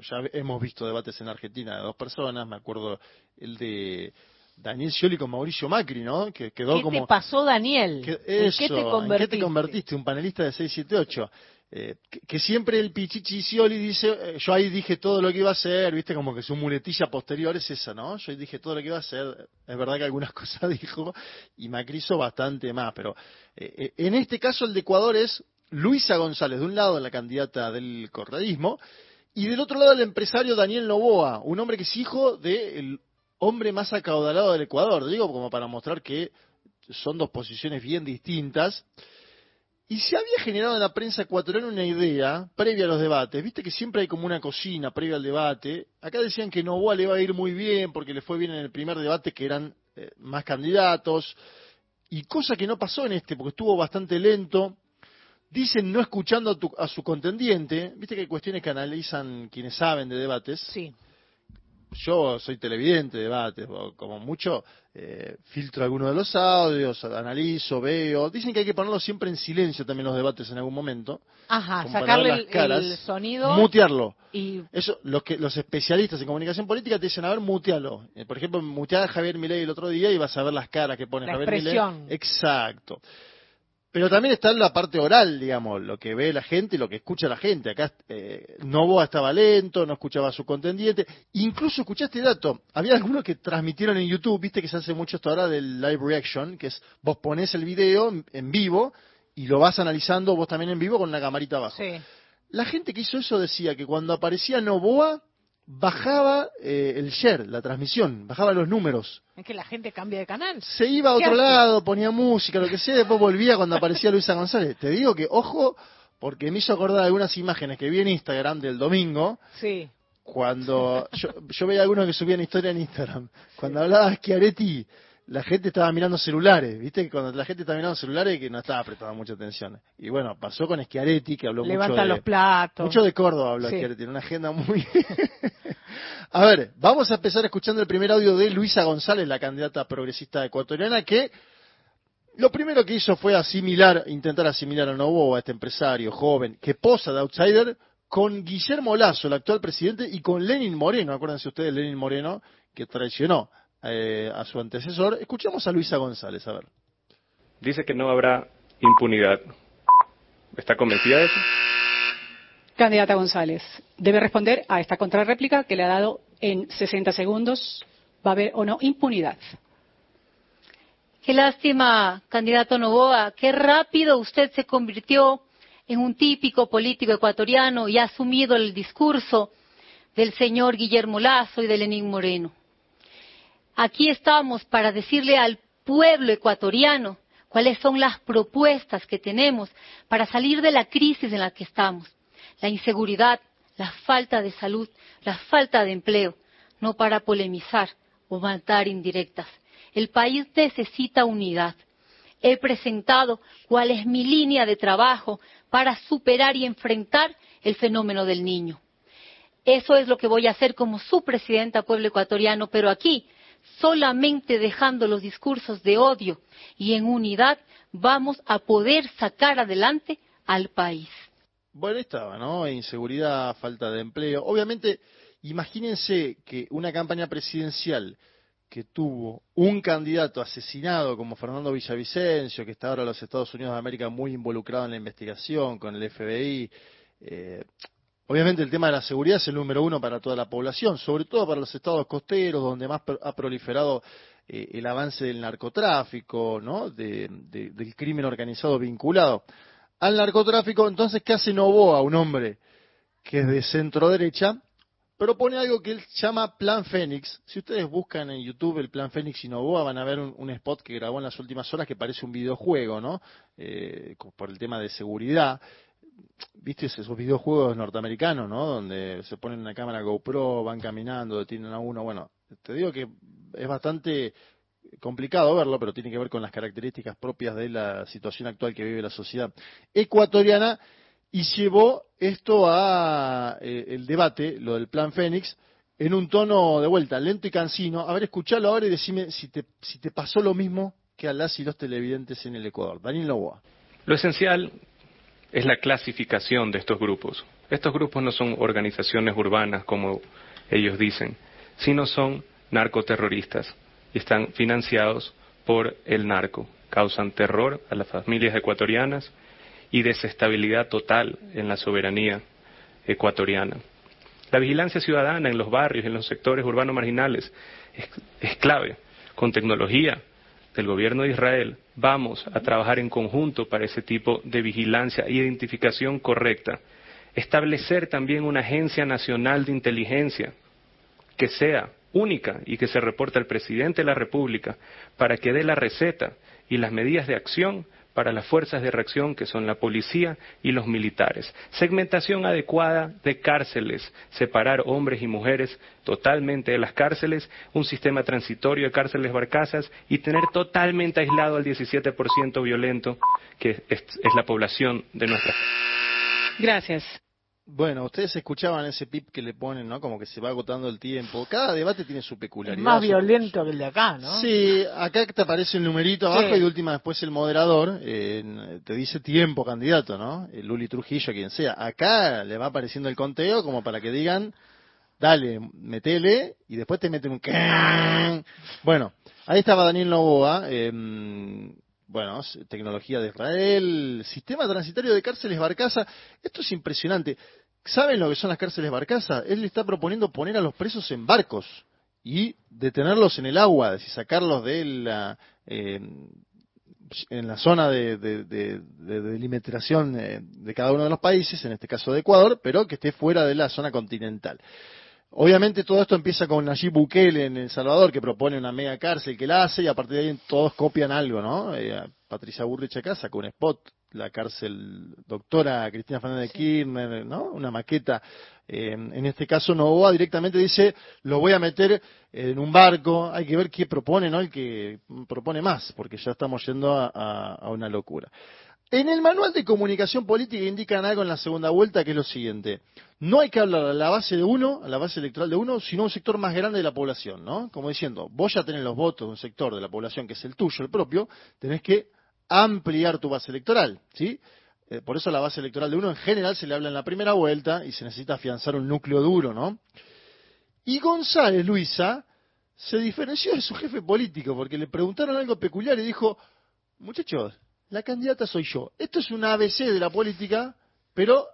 Speaker 2: ya hemos visto debates en Argentina de dos personas, me acuerdo el de Daniel Scioli con Mauricio Macri, ¿no? Que quedó
Speaker 1: ¿Qué
Speaker 2: como...
Speaker 1: te pasó, Daniel?
Speaker 2: Que-
Speaker 1: ¿En qué te
Speaker 2: ¿en qué
Speaker 1: convertiste?
Speaker 2: te convertiste? Un panelista de 678. Eh, que, que siempre el Pichichi Scioli dice, eh, yo ahí dije todo lo que iba a hacer, viste, como que su muletilla posterior es esa, ¿no? Yo ahí dije todo lo que iba a hacer, es verdad que algunas cosas dijo, y Macri hizo bastante más, pero eh, eh, en este caso el de Ecuador es Luisa González, de un lado la candidata del correísmo, y del otro lado el empresario Daniel Novoa, un hombre que es hijo del hombre más acaudalado del Ecuador, digo como para mostrar que son dos posiciones bien distintas. Y se había generado en la prensa ecuatoriana una idea previa a los debates. Viste que siempre hay como una cocina previa al debate. Acá decían que Novoa le iba a ir muy bien porque le fue bien en el primer debate que eran eh, más candidatos. Y cosa que no pasó en este porque estuvo bastante lento. Dicen no escuchando a, tu- a su contendiente. Viste que hay cuestiones que analizan quienes saben de debates
Speaker 1: Sí.
Speaker 2: yo soy televidente de debates, como mucho eh, filtro algunos de los audios, analizo, veo. Dicen que hay que ponerlo siempre en silencio también los debates en algún momento.
Speaker 1: Ajá, sacarle el,
Speaker 2: las caras,
Speaker 1: el sonido
Speaker 2: Mutearlo.
Speaker 1: y
Speaker 2: Eso, los que los especialistas en comunicación política te dicen, a ver, mutealo. Eh, por ejemplo, mutear a Javier Milei el otro día y vas a ver las caras que pone
Speaker 1: La
Speaker 2: Javier
Speaker 1: expresión.
Speaker 2: Milei. Exacto. Pero también está la parte oral, digamos, lo que ve la gente y lo que escucha la gente. Acá eh, Novoa estaba lento, no escuchaba a su contendiente. Incluso escuchaste dato, había algunos que transmitieron en YouTube, viste que se hace mucho esto ahora del live reaction, que es vos pones el video en- vivo y lo vas analizando vos también en vivo con una camarita abajo.
Speaker 1: sí.
Speaker 2: La gente que hizo eso decía que cuando aparecía Novoa, bajaba eh, el share, la transmisión, bajaba los números.
Speaker 1: Es que la gente cambia de canal.
Speaker 2: Se iba a
Speaker 1: ¿Qué
Speaker 2: otro lado, ponía música, lo que sea, después volvía cuando aparecía Luisa González. Te digo que, ojo, porque me hizo acordar algunas imágenes que vi en Instagram del domingo,
Speaker 1: Sí.
Speaker 2: cuando yo, yo veía algunos que subían historia en Instagram. Cuando hablaba Schiaretti, la gente estaba mirando celulares, ¿viste? Que cuando la gente estaba mirando celulares que no estaba prestando mucha atención. Y bueno, pasó con Schiaretti, que habló
Speaker 1: Levanta
Speaker 2: mucho de...
Speaker 1: los platos.
Speaker 2: Mucho de Córdoba habla
Speaker 1: Sí.
Speaker 2: Schiaretti, tiene una agenda muy... a ver, vamos a empezar escuchando el primer audio de Luisa González, la candidata progresista ecuatoriana, que lo primero que hizo fue asimilar, intentar asimilar a Novoa, a este empresario joven, que posa de outsider, con Guillermo Lazo, el actual presidente, y con Lenin Moreno, acuérdense ustedes, Lenin Moreno, que traicionó eh, a su antecesor. Escuchamos a Luisa González, a ver.
Speaker 6: dice que no habrá impunidad. ¿Está convencida de eso?
Speaker 7: Candidata González, debe responder a esta contrarréplica que le ha dado en 60 segundos. ¿Va a haber o no impunidad?
Speaker 8: Qué lástima, candidato Novoa, qué rápido usted se convirtió en un típico político ecuatoriano y ha asumido el discurso del señor Guillermo Lazo y de Lenín Moreno. Aquí estamos para decirle al pueblo ecuatoriano cuáles son las propuestas que tenemos para salir de la crisis en la que estamos. La inseguridad, la falta de salud, la falta de empleo, no para polemizar o matar indirectas. El país necesita unidad. He presentado cuál es mi línea de trabajo para superar y enfrentar el fenómeno del niño. Eso es lo que voy a hacer como su presidenta pueblo ecuatoriano, pero aquí, solamente dejando los discursos de odio y en unidad, vamos a poder sacar adelante al país.
Speaker 2: Bueno, estaba, ¿no? Inseguridad, falta de empleo. Obviamente, imagínense que una campaña presidencial que tuvo un candidato asesinado como Fernando Villavicencio, que está ahora en los Estados Unidos de América muy involucrado en la investigación con el FBI. eh, obviamente el tema de la seguridad es el número uno para toda la población, sobre todo para los estados costeros, donde más ha proliferado eh, el avance del narcotráfico, ¿no? De- de- del crimen organizado vinculado al narcotráfico. Entonces, ¿qué hace Novoa, un hombre que es de centro derecha? propone algo que él llama Plan Fénix. Si ustedes buscan en YouTube el Plan Fénix y Novoa, van a ver un, spot que grabó en las últimas horas que parece un videojuego, ¿no? Eh, por el tema de seguridad. ¿Viste esos videojuegos norteamericanos, no? Donde se ponen una cámara GoPro, van caminando, detienen a uno. Bueno, te digo que es bastante complicado verlo, pero tiene que ver con las características propias de la situación actual que vive la sociedad ecuatoriana y llevó esto a eh, el debate, lo del plan Fénix, en un tono de vuelta, lento y cansino. A ver, escuchalo ahora y decime si te, si te pasó lo mismo que a las y los televidentes en el Ecuador. Daniel Novoa.
Speaker 6: Lo esencial es la clasificación de estos grupos. Estos grupos no son organizaciones urbanas como ellos dicen, sino son narcoterroristas y están financiados por el narco. Causan terror a las familias ecuatorianas y desestabilidad total en la soberanía ecuatoriana. La vigilancia ciudadana en los barrios, en los sectores urbanos marginales, es, es clave. Con tecnología del gobierno de Israel vamos a trabajar en conjunto para ese tipo de vigilancia identificación correcta. Establecer también una agencia nacional de inteligencia que sea única y que se reporte al presidente de la República para que dé la receta y las medidas de acción para las fuerzas de reacción que son la policía y los militares. Segmentación adecuada de cárceles, separar hombres y mujeres totalmente de las cárceles, un sistema transitorio de cárceles barcazas y tener totalmente aislado al 17% violento que es, la población de nuestra.
Speaker 7: Gracias.
Speaker 2: Bueno, ustedes escuchaban ese pip que le ponen, ¿no? Como que se va agotando el tiempo. Cada debate tiene su
Speaker 1: Es
Speaker 2: peculiaridad.
Speaker 1: más
Speaker 2: su-
Speaker 1: violento que el de acá, ¿no?
Speaker 2: Sí, acá te aparece el numerito abajo
Speaker 1: Sí.
Speaker 2: y de última después el moderador eh, te dice tiempo candidato, ¿no? El Luli Trujillo, quien sea. Acá le va apareciendo el conteo como para que digan, dale, metele, y después te meten un... Bueno, ahí estaba Daniel Novoa, eh, bueno, tecnología de Israel, sistema transitario de cárceles Barcaza. Esto es impresionante. ¿Saben lo que son las cárceles Barcaza? Él le está proponiendo poner a los presos en barcos y detenerlos en el agua, es sacarlos de la, eh, en la zona de, de- de- de delimitación eh, de cada uno de los países, en este caso de Ecuador, pero que esté fuera de la zona continental. Obviamente todo esto empieza con Nayib Bukele en El Salvador, que propone una mega cárcel que la hace, y a partir de ahí todos copian algo, ¿no? Eh, Patricia Burrich acá sacó un spot, la cárcel doctora Cristina Fernández de Kirchner, ¿no? Una maqueta. Eh, en este caso Novoa directamente dice, lo voy a meter en un barco, hay que ver qué propone, ¿no? El que propone más, porque ya estamos yendo a, a- a una locura. En el manual de comunicación política indican algo en la segunda vuelta que es lo siguiente. No hay que hablar a la base de uno, a la base electoral de uno, sino a un sector más grande de la población, ¿no? Como diciendo, vos ya tenés los votos de un sector de la población que es el tuyo, el propio, tenés que ampliar tu base electoral, ¿sí? Eh, por eso a la base electoral de uno en general se le habla en la primera vuelta y se necesita afianzar un núcleo duro, ¿no? Y González Luisa se diferenció de su jefe político porque le preguntaron algo peculiar y dijo, muchachos, la candidata soy yo. Esto es un ABC de la política, pero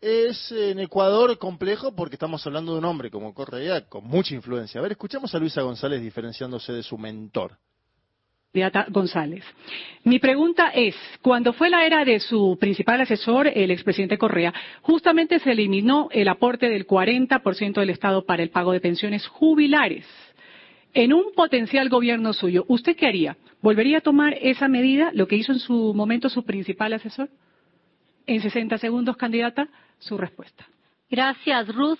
Speaker 2: es en Ecuador complejo porque estamos hablando de un hombre como Correa con mucha influencia. A ver, escuchamos a Luisa González diferenciándose de su mentor.
Speaker 7: González. Mi pregunta es, cuando fue la era de su principal asesor, el expresidente Correa, justamente se eliminó el aporte del 40% del Estado para el pago de pensiones jubilares. En un potencial gobierno suyo, ¿usted qué haría? ¿Volvería a tomar esa medida, lo que hizo en su momento su principal asesor? En 60 segundos, candidata, su respuesta.
Speaker 8: Gracias, Ruth.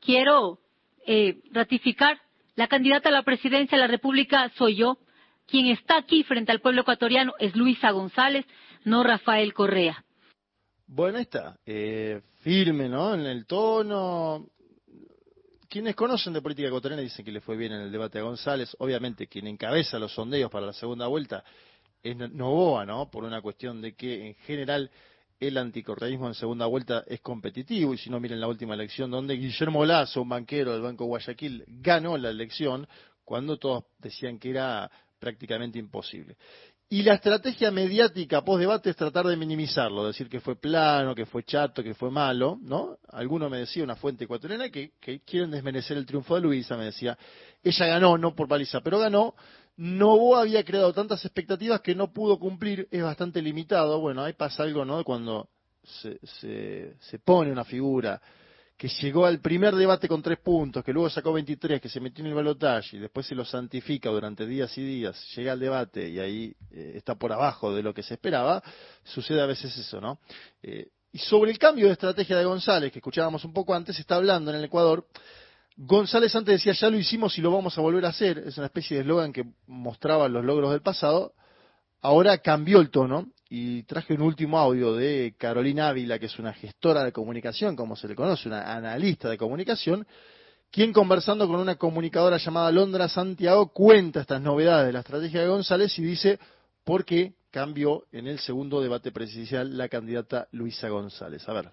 Speaker 8: Quiero eh, ratificar, la candidata a la presidencia de la República soy yo. Quien está aquí frente al pueblo ecuatoriano es Luisa González, no Rafael Correa.
Speaker 2: Bueno, está. Eh, firme, ¿no? En el tono. Quienes conocen de política ecuatoriana dicen que le fue bien en el debate a González. Obviamente, quien encabeza los sondeos para la segunda vuelta es Novoa, ¿no? Por una cuestión de que, en general, el anticorreísmo en segunda vuelta es competitivo, y si no miren la última elección, donde Guillermo Lazo, un banquero del Banco Guayaquil, ganó la elección, cuando todos decían que era prácticamente imposible. Y la estrategia mediática post-debate es tratar de minimizarlo, decir que fue plano, que fue chato, que fue malo, ¿no? Alguno me decía, una fuente ecuatoriana, que, que quieren desmerecer el triunfo de Luisa, me decía. Ella ganó, no por paliza, pero ganó. Novoa había creado tantas expectativas que no pudo cumplir, es bastante limitado. Bueno, ahí pasa algo, ¿no? Cuando se, se, se pone una figura que llegó al primer debate con tres puntos, que luego sacó 23, que se metió en el balotaje y después se lo santifica durante días y días, llega al debate y ahí eh, está por abajo de lo que se esperaba, sucede a veces eso, ¿no? Eh, y sobre el cambio de estrategia de González, que escuchábamos un poco antes, está hablando en el Ecuador. González antes decía, ya lo hicimos y lo vamos a volver a hacer, es una especie de eslogan que mostraba los logros del pasado. Ahora cambió el tono y traje un último audio de Carolina Ávila, que es una gestora de comunicación, como se le conoce, una analista de comunicación, quien conversando con una comunicadora llamada Londra Santiago cuenta estas novedades de la estrategia de González y dice por qué cambió en el segundo debate presidencial la candidata Luisa González. A ver.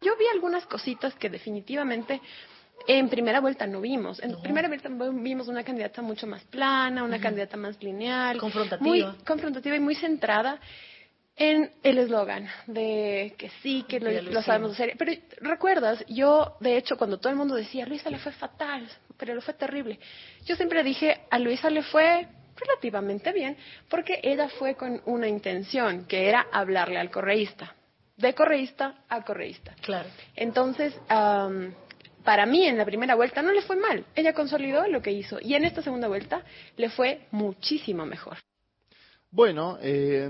Speaker 9: Yo vi algunas cositas que definitivamente en primera vuelta no vimos. En primera vuelta vimos una candidata mucho más plana, una candidata más lineal,
Speaker 1: Confrontativa.
Speaker 9: muy confrontativa y muy centrada en el eslogan de que sí, que lo,
Speaker 1: lo
Speaker 9: sabemos hacer. Pero recuerdas, yo de hecho cuando todo el mundo decía, Luisa le fue fatal, pero le fue terrible, yo siempre dije, a Luisa le fue relativamente bien, porque ella fue con una intención, que era hablarle al correísta, de correísta a correísta.
Speaker 1: Claro.
Speaker 9: Entonces, para mí en la primera vuelta no le fue mal, ella consolidó lo que hizo, y en esta segunda vuelta le fue muchísimo mejor.
Speaker 2: Bueno, eh,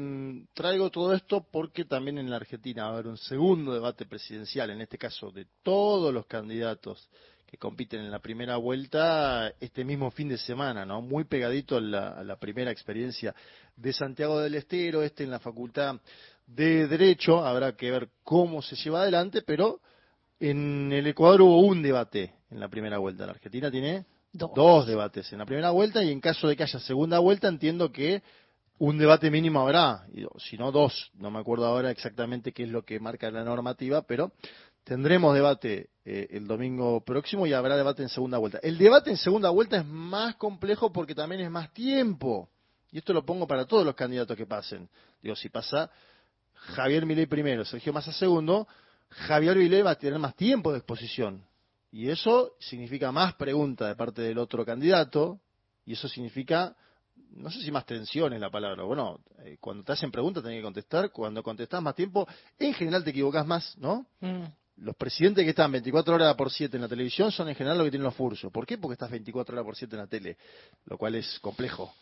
Speaker 2: traigo todo esto porque también en la Argentina va a haber un segundo debate presidencial, en este caso de todos los candidatos que compiten en la primera vuelta este mismo fin de semana, ¿no? Muy pegadito a la, a la primera experiencia de Santiago del Estero, este en la Facultad de Derecho, habrá que ver cómo se lleva adelante, pero en el Ecuador hubo un debate en la primera vuelta, la Argentina tiene
Speaker 1: Dos.
Speaker 2: dos debates en la primera vuelta y en caso de que haya segunda vuelta entiendo que un debate mínimo habrá, si no dos, no me acuerdo ahora exactamente qué es lo que marca la normativa, pero tendremos debate eh, el domingo próximo y habrá debate en segunda vuelta. El debate en segunda vuelta es más complejo porque también es más tiempo, y esto lo pongo para todos los candidatos que pasen. Digo, si pasa Javier Milei primero, Sergio Massa segundo, Javier Milei va a tener más tiempo de exposición. Y eso significa más preguntas de parte del otro candidato, y eso significa no sé si más tensión es la palabra. Bueno, eh, cuando te hacen preguntas tenés que contestar. Cuando contestás más tiempo, en general te equivocás más, ¿no?
Speaker 1: Mm.
Speaker 2: Los presidentes que están 24 horas por 7 en la televisión son en general los que tienen los fursos. ¿Por qué? Porque estás 24 horas por 7 en la tele, lo cual es complejo.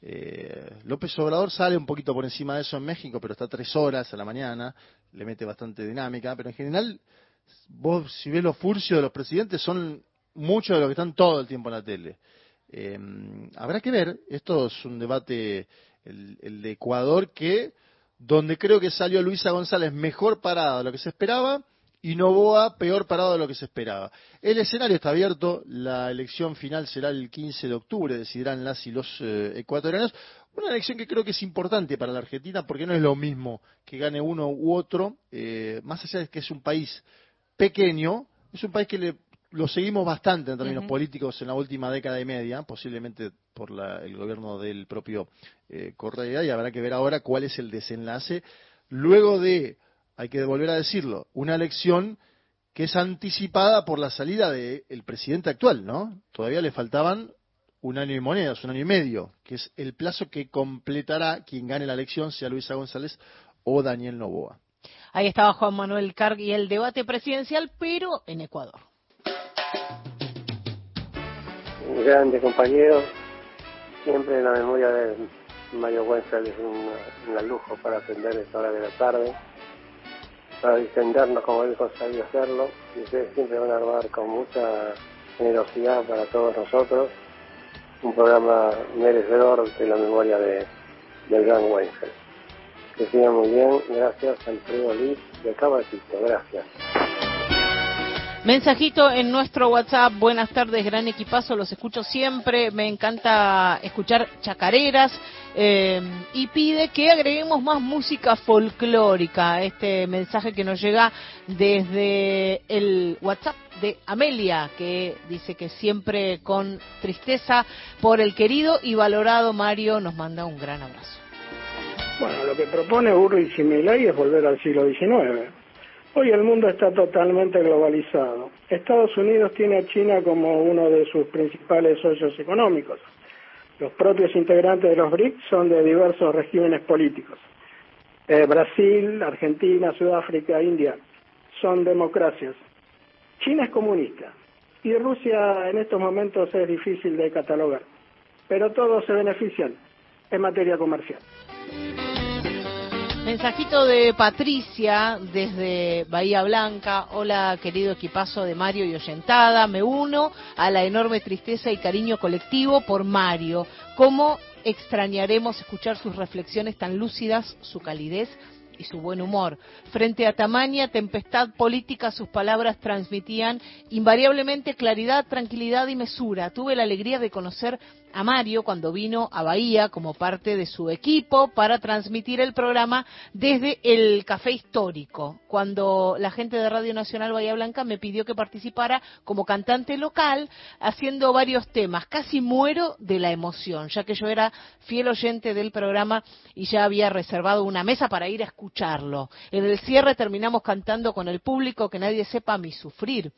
Speaker 2: Eh, López Obrador sale un poquito por encima de eso en México, pero está tres horas a la mañana, le mete bastante dinámica, pero en general, vos si ves los furcios de los presidentes, son muchos de los que están todo el tiempo en la tele. Eh, habrá que ver, esto es un debate, el, el de Ecuador, que donde creo que salió Luisa González mejor parada de lo que se esperaba y Novoa peor parado de lo que se esperaba. El escenario está abierto, la elección final será el 15 de octubre, decidirán las y los eh, ecuatorianos. Una elección que creo que es importante para la Argentina porque no es lo mismo que gane uno u otro, eh, más allá de que es un país pequeño, es un país que le, lo seguimos bastante en términos políticos en la última década y media, posiblemente por la- el gobierno del propio eh, Correa, y habrá que ver ahora cuál es el desenlace luego de, hay que volver a decirlo, una elección que es anticipada por la salida del presidente actual, ¿no? Todavía le faltaban un año y monedas, un año y medio, que es el plazo que completará quien gane la elección, sea Luisa González o Daniel Novoa.
Speaker 1: Ahí estaba Juan Manuel Carg y el debate presidencial, pero en Ecuador.
Speaker 10: Un grande compañero, siempre la memoria de Mario Wenzel es un, un lujo para atender esta hora de la tarde, para distendernos como él sabía hacerlo, y ustedes siempre van a armar con mucha generosidad para todos nosotros un programa merecedor de la memoria de, del gran Wenzel. Que sigan muy bien, gracias Alfredo Liz de Caballito, gracias.
Speaker 1: Mensajito en nuestro WhatsApp, buenas tardes, gran equipazo, los escucho siempre, me encanta escuchar chacareras eh, y pide que agreguemos más música folclórica. Este mensaje que nos llega desde el WhatsApp de Amelia, que dice que siempre con tristeza por el querido y valorado Mario nos manda un gran abrazo.
Speaker 11: Bueno, lo que propone Urri Similay es volver al siglo XIX. Hoy el mundo está totalmente globalizado. Estados Unidos tiene a China como uno de sus principales socios económicos. Los propios integrantes de los BRICS son de diversos regímenes políticos. Eh, Brasil, Argentina, Sudáfrica, India son democracias. China es comunista y Rusia en estos momentos es difícil de catalogar, pero todos se benefician en materia comercial.
Speaker 1: Mensajito de Patricia desde Bahía Blanca. Hola, querido equipazo de Mario y Oyentada. Me uno a la enorme tristeza y cariño colectivo por Mario. ¿Cómo extrañaremos escuchar sus reflexiones tan lúcidas, su calidez y su buen humor. Frente a tamaña tempestad política, sus palabras transmitían invariablemente claridad, tranquilidad y mesura. Tuve la alegría de conocer a Mario cuando vino a Bahía como parte de su equipo para transmitir el programa desde el Café Histórico. Cuando la gente de Radio Nacional Bahía Blanca me pidió que participara como cantante local haciendo varios temas. Casi muero de la emoción, ya que yo era fiel oyente del programa y ya había reservado una mesa para ir a escucharlo. En el cierre terminamos cantando con el público que nadie sepa mi sufrir.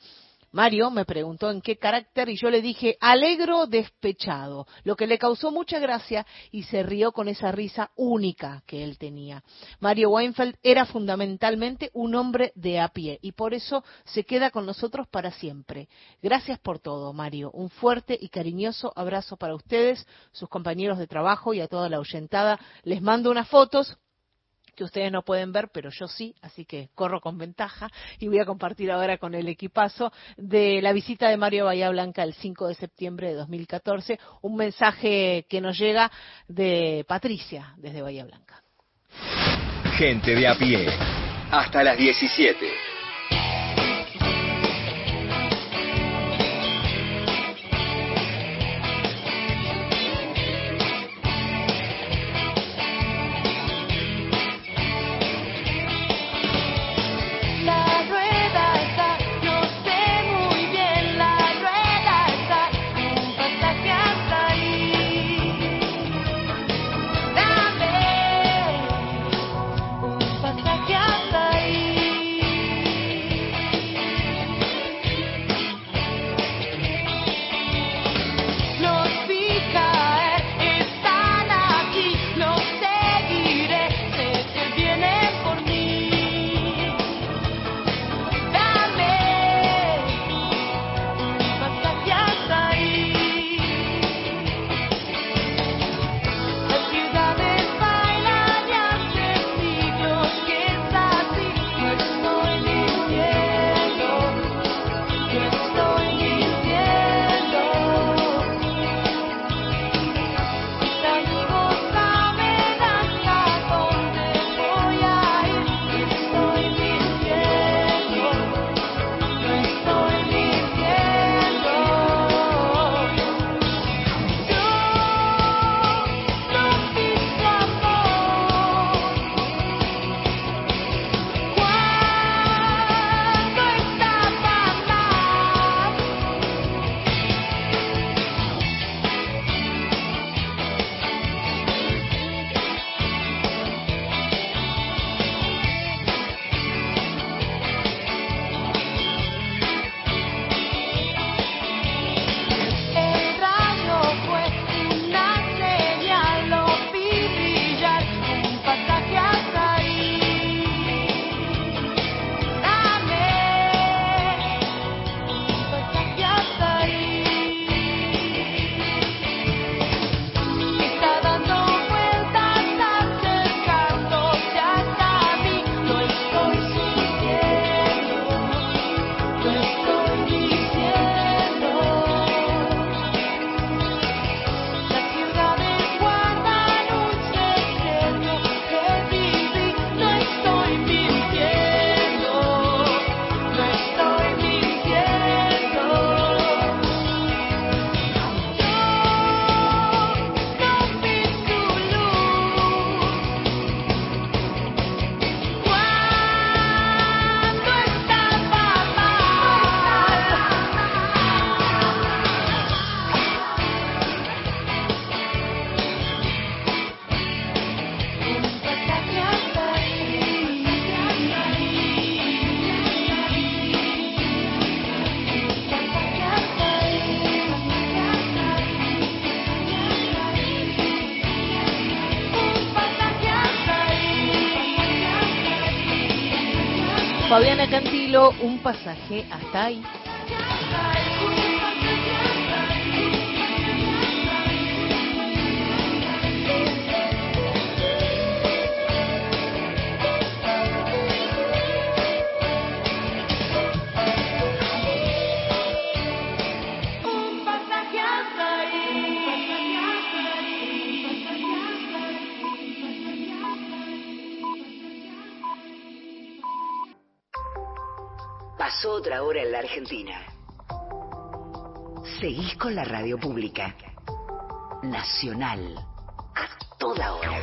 Speaker 1: Mario me preguntó en qué carácter y yo le dije alegro despechado, lo que le causó mucha gracia y se rió con esa risa única que él tenía. Mario Weinfeld era fundamentalmente un hombre de a pie y por eso se queda con nosotros para siempre. Gracias por todo, Mario. Un fuerte y cariñoso abrazo para ustedes, sus compañeros de trabajo y a toda la oyentada. Les mando unas fotos que ustedes no pueden ver, pero yo sí, así que corro con ventaja y voy a compartir ahora con el equipazo de la visita de Mario Bahía Blanca el 5 de septiembre de 2014, un mensaje que nos llega de Patricia desde Bahía Blanca.
Speaker 4: Gente de a pie, hasta las 17.
Speaker 5: Un pasaje hasta ahí.
Speaker 12: Radio pública. Nacional. A toda hora.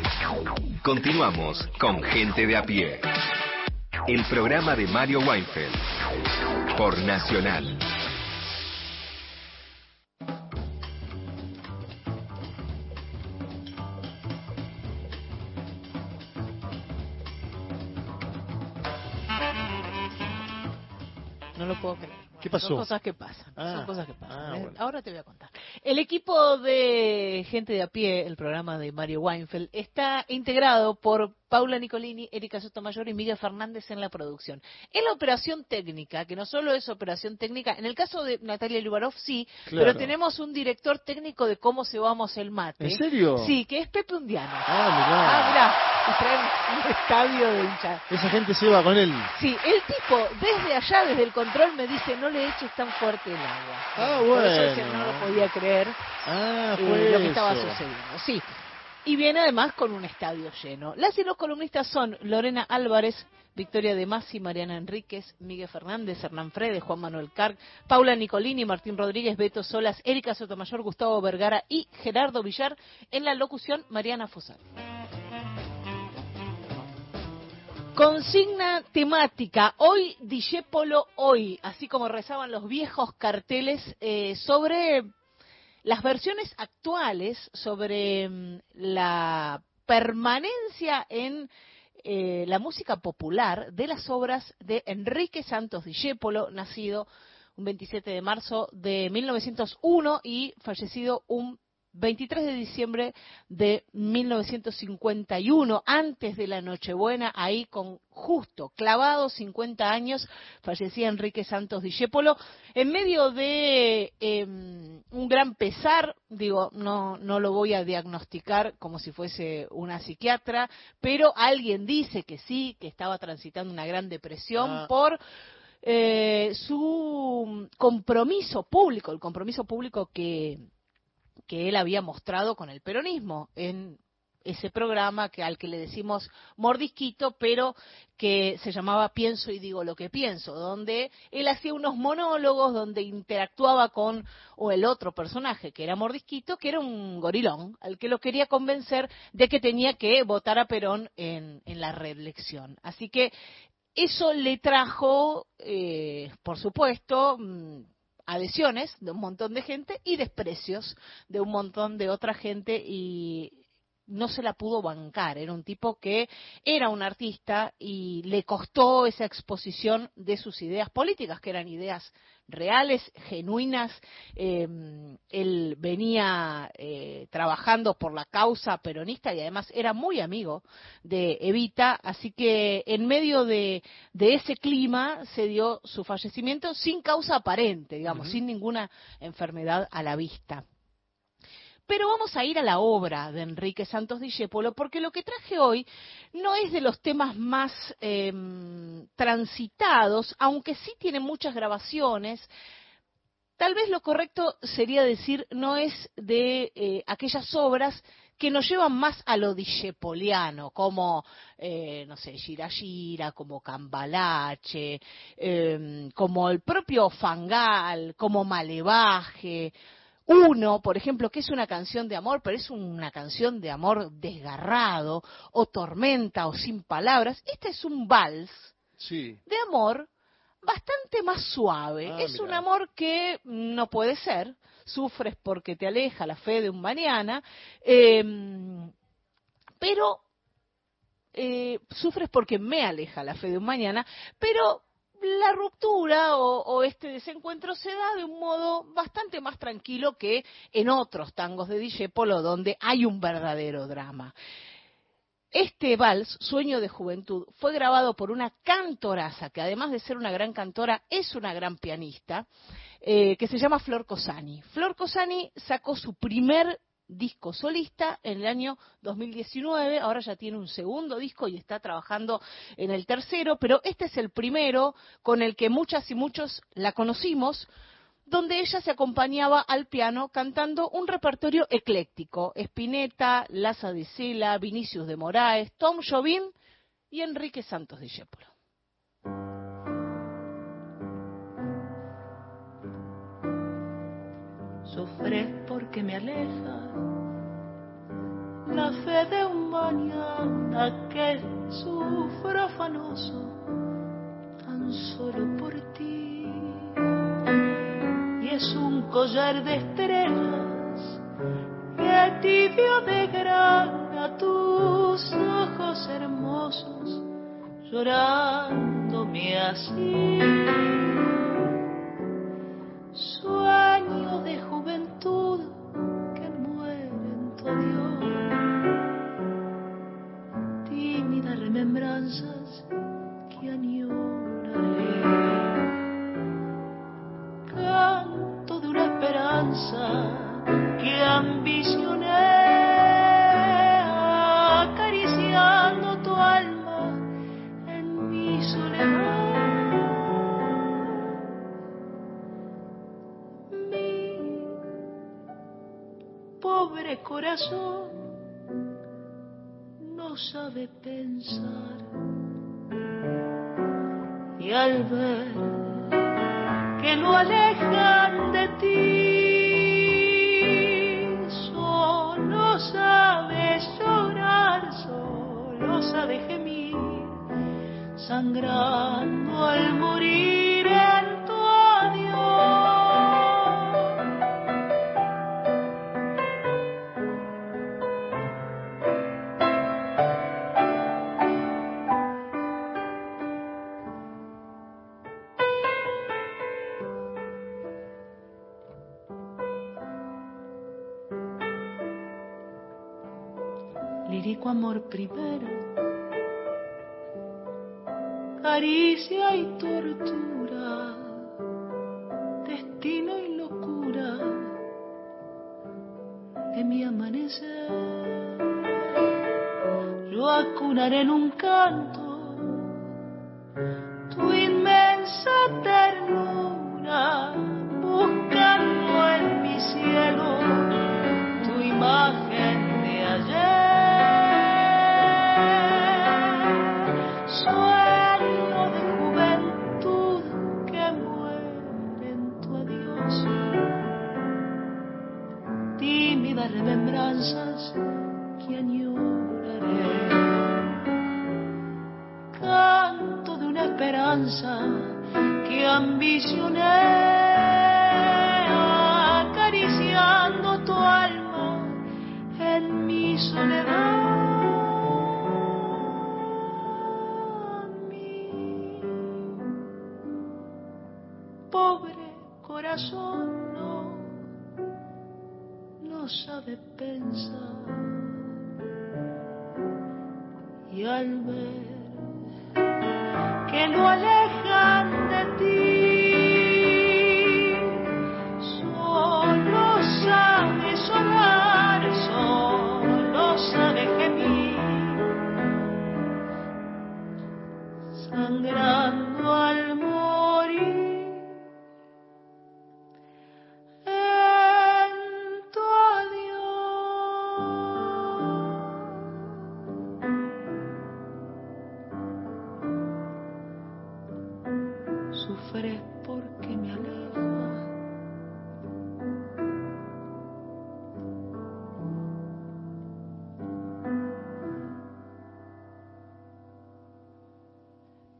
Speaker 4: Continuamos con Gente de a pie. El programa de Mario Weinfeld. Por Nacional.
Speaker 1: Puedo creer.
Speaker 2: ¿Qué
Speaker 1: Son cosas que pasan.
Speaker 2: Ah,
Speaker 1: son cosas que pasan.
Speaker 2: ah,
Speaker 1: ¿eh?
Speaker 2: bueno.
Speaker 1: Ahora te voy a contar. El equipo de gente de a pie, el programa de Mario Weinfeld, está integrado por Paula Nicolini, Erika Sotomayor y Miguel Fernández en la producción. En la operación técnica, que no solo es operación técnica, en el caso de Natalia Lubarov sí,
Speaker 2: Claro.
Speaker 1: pero tenemos un director técnico de cómo se vamos el mate.
Speaker 2: ¿En serio?
Speaker 1: Sí, que es Pepe Undiano.
Speaker 2: Ah,
Speaker 1: Ah, mirá, y traen un estadio de hinchas.
Speaker 2: Esa gente se va con él.
Speaker 1: Sí, el tipo desde allá, desde el control, me dice no le eches tan fuerte el agua.
Speaker 2: Ah,
Speaker 1: Por eso decía,
Speaker 2: bueno.
Speaker 1: no lo podía creer
Speaker 2: Ah,
Speaker 1: eh, lo que estaba
Speaker 2: eso.
Speaker 1: sucediendo. Sí. Y viene además con un estadio lleno. Las y los columnistas son Lorena Álvarez, Victoria De Masi, Mariana Enríquez, Miguel Fernández, Hernán Fredes, Juan Manuel Carg, Paula Nicolini, Martín Rodríguez, Beto Solas, Erika Sotomayor, Gustavo Vergara y Gerardo Villar. En la locución, Mariana Fusar. Consigna temática. Hoy Dijépolo hoy, así como rezaban los viejos carteles eh, sobre las versiones actuales, sobre mm, la permanencia en eh, la música popular de las obras de Enrique Santos Dijépolo, nacido un 27 de marzo de 1901 y fallecido un 23 de diciembre de 1951, antes de la Nochebuena, ahí con justo clavados 50 años, fallecía Enrique Santos Discépolo, en medio de eh, un gran pesar, digo, no, no lo voy a diagnosticar como si fuese una psiquiatra, pero alguien dice que sí, que estaba transitando una gran depresión
Speaker 2: Ah.
Speaker 1: por eh, su compromiso público, el compromiso público que que él había mostrado con el peronismo en ese programa que al que le decimos mordisquito, pero que se llamaba Pienso y digo lo que pienso, donde él hacía unos monólogos donde interactuaba con o el otro personaje que era mordisquito, que era un gorilón, al que lo quería convencer de que tenía que votar a Perón en, en la reelección. Así que eso le trajo, eh, por supuesto, mm, adhesiones de un montón de gente y desprecios de un montón de otra gente y no se la pudo bancar. Era un tipo que era un artista y le costó esa exposición de sus ideas políticas, que eran ideas reales, genuinas. Eh, él venía eh, trabajando por la causa peronista y además era muy amigo de Evita, así que en medio de, de ese clima se dio su fallecimiento sin causa aparente, digamos, sin ninguna enfermedad a la vista. Pero vamos a ir a la obra de Enrique Santos Discépolo, porque lo que traje hoy no es de los temas más eh, transitados, aunque sí tiene muchas grabaciones. Tal vez lo correcto sería decir no es de eh, aquellas obras que nos llevan más a lo discepoliano, como, eh, no sé, Gira Gira, como Cambalache, eh, como el propio Fangal, como Malevaje, uno, por ejemplo, que es una canción de amor, pero es una canción de amor desgarrado, o tormenta, o sin palabras. Este es un vals
Speaker 2: Sí.
Speaker 1: de amor bastante más suave.
Speaker 2: Ah,
Speaker 1: es
Speaker 2: mirá.
Speaker 1: un amor que no puede ser. Sufres porque te aleja la fe de un mañana. eh, pero eh, sufres porque me aleja la fe de un mañana, pero la ruptura o, este desencuentro se da de un modo bastante más tranquilo que en otros tangos de Dijépolo donde hay un verdadero drama. Este vals, Sueño de Juventud, fue grabado por una cantoraza, que además de ser una gran cantora, es una gran pianista, eh, que se llama Flor Cosani. Flor Cosani sacó su primer disco solista en el año 2019, ahora ya tiene un segundo disco y está trabajando en el tercero, pero este es el primero con el que muchas y muchos la conocimos, donde ella se acompañaba al piano cantando un repertorio ecléctico, Spinetta, Laza de Sela, Vinicius de Moraes, Tom Jobim y Enrique Santos Discépolo.
Speaker 13: Sufres porque me aleja la fe de un mañana que sufro afanoso tan solo por ti. Y es un collar de estrellas que tibio de grana tus ojos hermosos llorándome así. Sueño de juventud remembranzas que añoraré. Canto de una esperanza que ambicioné. Acariciando tu alma en mi soledad. Mi pobre corazón no sabe pensar. Y al ver que lo alejan de ti solo sabe llorar solo sabe gemir sangrando al morir amor primero, caricia y tortura,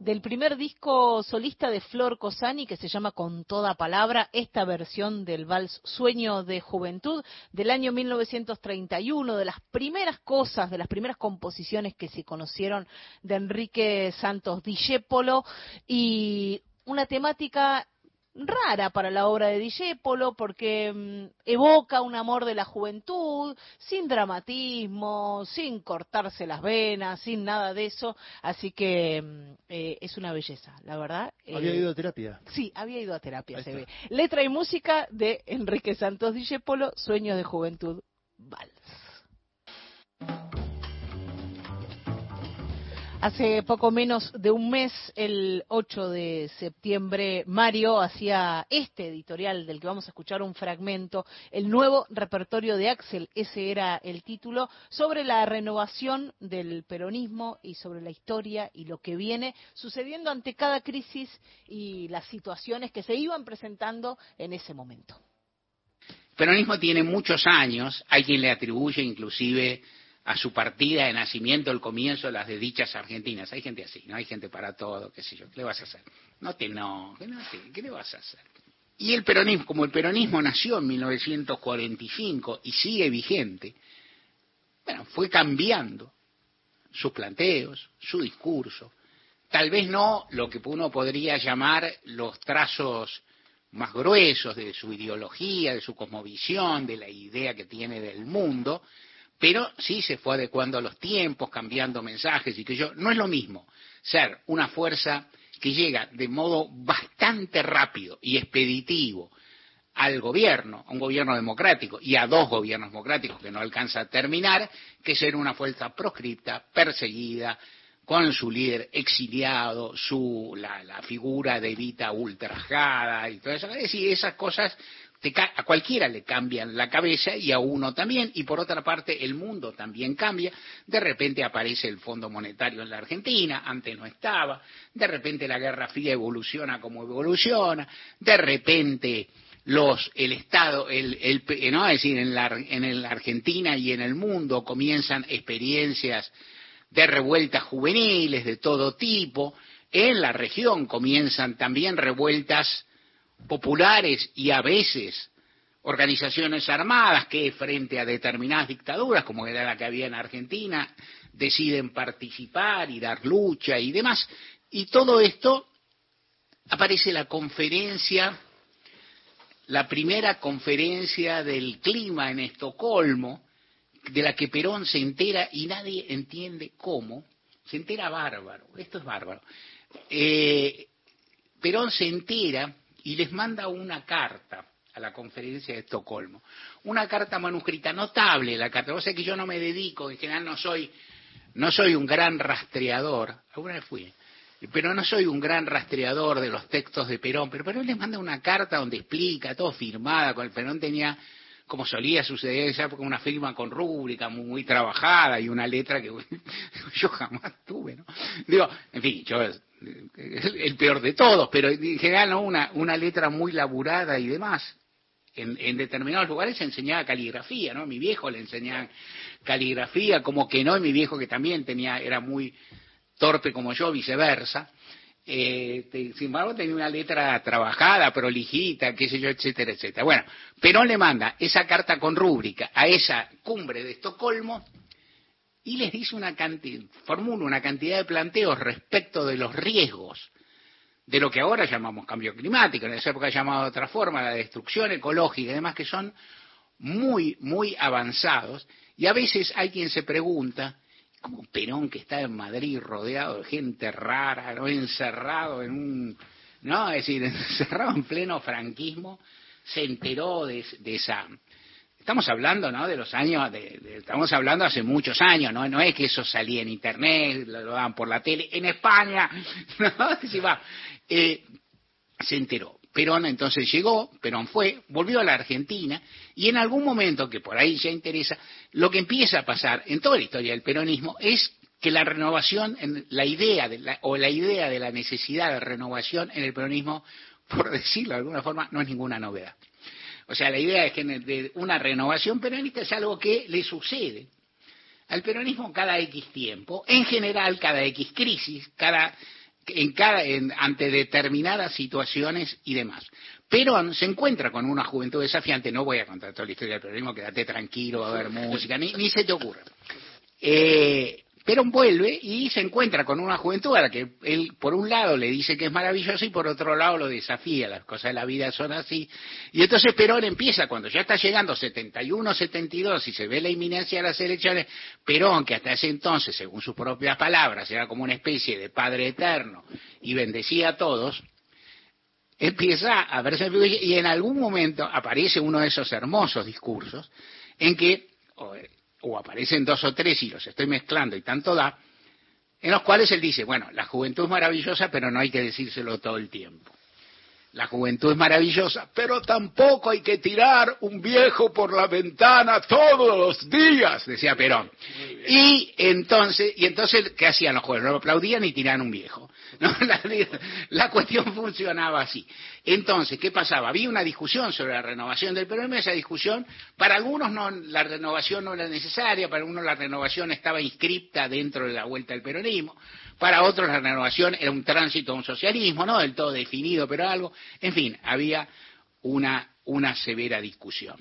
Speaker 1: del primer disco solista de Flor Cosani que se llama Con toda palabra, esta versión del vals Sueño de Juventud del año 1931, de las primeras cosas, de las primeras composiciones que se conocieron de Enrique Santos Discépolo y una temática rara para la obra de Discépolo porque mm, evoca un amor de la juventud, sin dramatismo, sin cortarse las venas, sin nada de eso, así que mm, eh, es una belleza, la verdad.
Speaker 2: Había
Speaker 1: Eh,
Speaker 2: ido a terapia.
Speaker 1: Sí, había ido a terapia,
Speaker 2: Ahí
Speaker 1: se
Speaker 2: está.
Speaker 1: ve. Letra y música de Enrique Santos Discépolo, Sueños de Juventud, Vals. Hace poco menos de un mes, el 8 de septiembre, Mario hacía este editorial del que vamos a escuchar un fragmento, el nuevo repertorio de Axel, ese era el título, sobre la renovación del peronismo y sobre la historia y lo que viene sucediendo ante cada crisis y las situaciones que se iban presentando en ese momento.
Speaker 14: El peronismo tiene muchos años, hay quien le atribuye inclusive a su partida de nacimiento el comienzo de las desdichas argentinas. Hay gente así, ¿no? Hay gente para todo, qué sé yo. ¿Qué le vas a hacer? No te no, no ¿qué le vas a hacer? Y el peronismo, como el peronismo nació en 1945 y sigue vigente, bueno, fue cambiando sus planteos, su discurso. Tal vez no lo que uno podría llamar los trazos más gruesos de su ideología, de su cosmovisión, de la idea que tiene del mundo, pero sí se fue adecuando a los tiempos, cambiando mensajes y que yo, no es lo mismo ser una fuerza que llega de modo bastante rápido y expeditivo al gobierno, a un gobierno democrático y a dos gobiernos democráticos que no alcanza a terminar, que ser una fuerza proscripta, perseguida, con su líder exiliado, su la, la figura de Evita ultrajada y decir, esas cosas a cualquiera le cambian la cabeza y a uno también. Y por otra parte, el mundo también cambia. De repente aparece el Fondo Monetario en la Argentina, antes no estaba. De repente la Guerra Fría evoluciona como evoluciona. De repente los el Estado, el, no, es decir, en la, en la Argentina y en el mundo comienzan experiencias de revueltas juveniles de todo tipo. En la región comienzan también revueltas populares y a veces organizaciones armadas que frente a determinadas dictaduras, como era la que había en Argentina, deciden participar y dar lucha y demás. Y todo esto aparece la conferencia, la primera conferencia del clima en Estocolmo, de la que Perón se entera y nadie entiende cómo, se entera bárbaro, esto es bárbaro. Eh, Perón se entera y les manda una carta a la conferencia de Estocolmo. Una carta manuscrita notable, la carta. Vos sabés que yo no me dedico, en general no soy, no soy un gran rastreador, alguna vez fui, pero no soy un gran rastreador de los textos de Perón, pero Perón les manda una carta donde explica, todo firmada, con el Perón tenía, como solía suceder en esa época, una firma con rúbrica muy, trabajada y una letra que yo jamás tuve, ¿no? Digo, en fin, yo el, peor de todos, pero en general una, una letra muy laburada y demás. En, en determinados lugares se enseñaba caligrafía, ¿no? Mi viejo le enseñaba caligrafía, como que no, y mi viejo que también tenía, era muy torpe como yo, viceversa. Eh, sin embargo, tenía una letra trabajada, prolijita, qué sé yo, etcétera, etcétera. Bueno, Perón le manda esa carta con rúbrica a esa cumbre de Estocolmo y les dice una cantidad, formula una cantidad de planteos respecto de los riesgos de lo que ahora llamamos cambio climático, en esa época llamado de otra forma, la destrucción ecológica y demás, que son muy, muy avanzados. Y a veces hay quien se pregunta, ¿cómo Perón que está en Madrid rodeado de gente rara, ¿no? encerrado en un, no, es decir, encerrado en pleno franquismo, se enteró de, de esa... Estamos hablando, ¿no? De los años, de, estamos hablando hace muchos años, ¿no? No es que eso salía en internet, lo, lo daban por la tele, en España, ¿no? Sí, va. Eh, se enteró. Perón entonces llegó, Perón fue, volvió a la Argentina y en algún momento, que por ahí ya interesa, lo que empieza a pasar en toda la historia del peronismo es que la renovación, en la idea de la, o la idea de la necesidad de renovación en el peronismo, por decirlo de alguna forma, no es ninguna novedad. O sea, la idea es que de una renovación peronista es algo que le sucede al peronismo cada X tiempo, en general cada X crisis, cada, en cada, en- ante determinadas situaciones y demás. Perón se encuentra con una juventud desafiante, no voy a contar toda la historia del peronismo, quédate tranquilo, va a haber música, ni, ni se te ocurra. Eh, Perón vuelve y se encuentra con una juventud a la que él, por un lado, le dice que es maravillosa y por otro lado lo desafía. Las cosas de la vida son así. Y entonces Perón empieza, cuando ya está llegando 71, 72 y se ve la inminencia de las elecciones, Perón, que hasta ese entonces, según sus propias palabras, era como una especie de padre eterno y bendecía a todos, empieza a verse y en algún momento aparece uno de esos hermosos discursos en que o, aparecen dos o tres y los estoy mezclando y tanto da, en los cuales él dice, bueno, la juventud es maravillosa, pero no hay que decírselo todo el tiempo. La juventud es maravillosa, pero tampoco hay que tirar un viejo por la ventana todos los días, decía Perón. Y entonces, y entonces, ¿qué hacían los jóvenes? No aplaudían y tiraban un viejo. ¿no? La, cuestión funcionaba así. Entonces, ¿qué pasaba? Había una discusión sobre la renovación del peronismo, esa discusión, para algunos no, la renovación no era necesaria, para algunos la renovación estaba inscripta dentro de la vuelta del peronismo, para otros la renovación era un tránsito a un socialismo, no del todo definido, pero algo. En fin, había una, una severa discusión.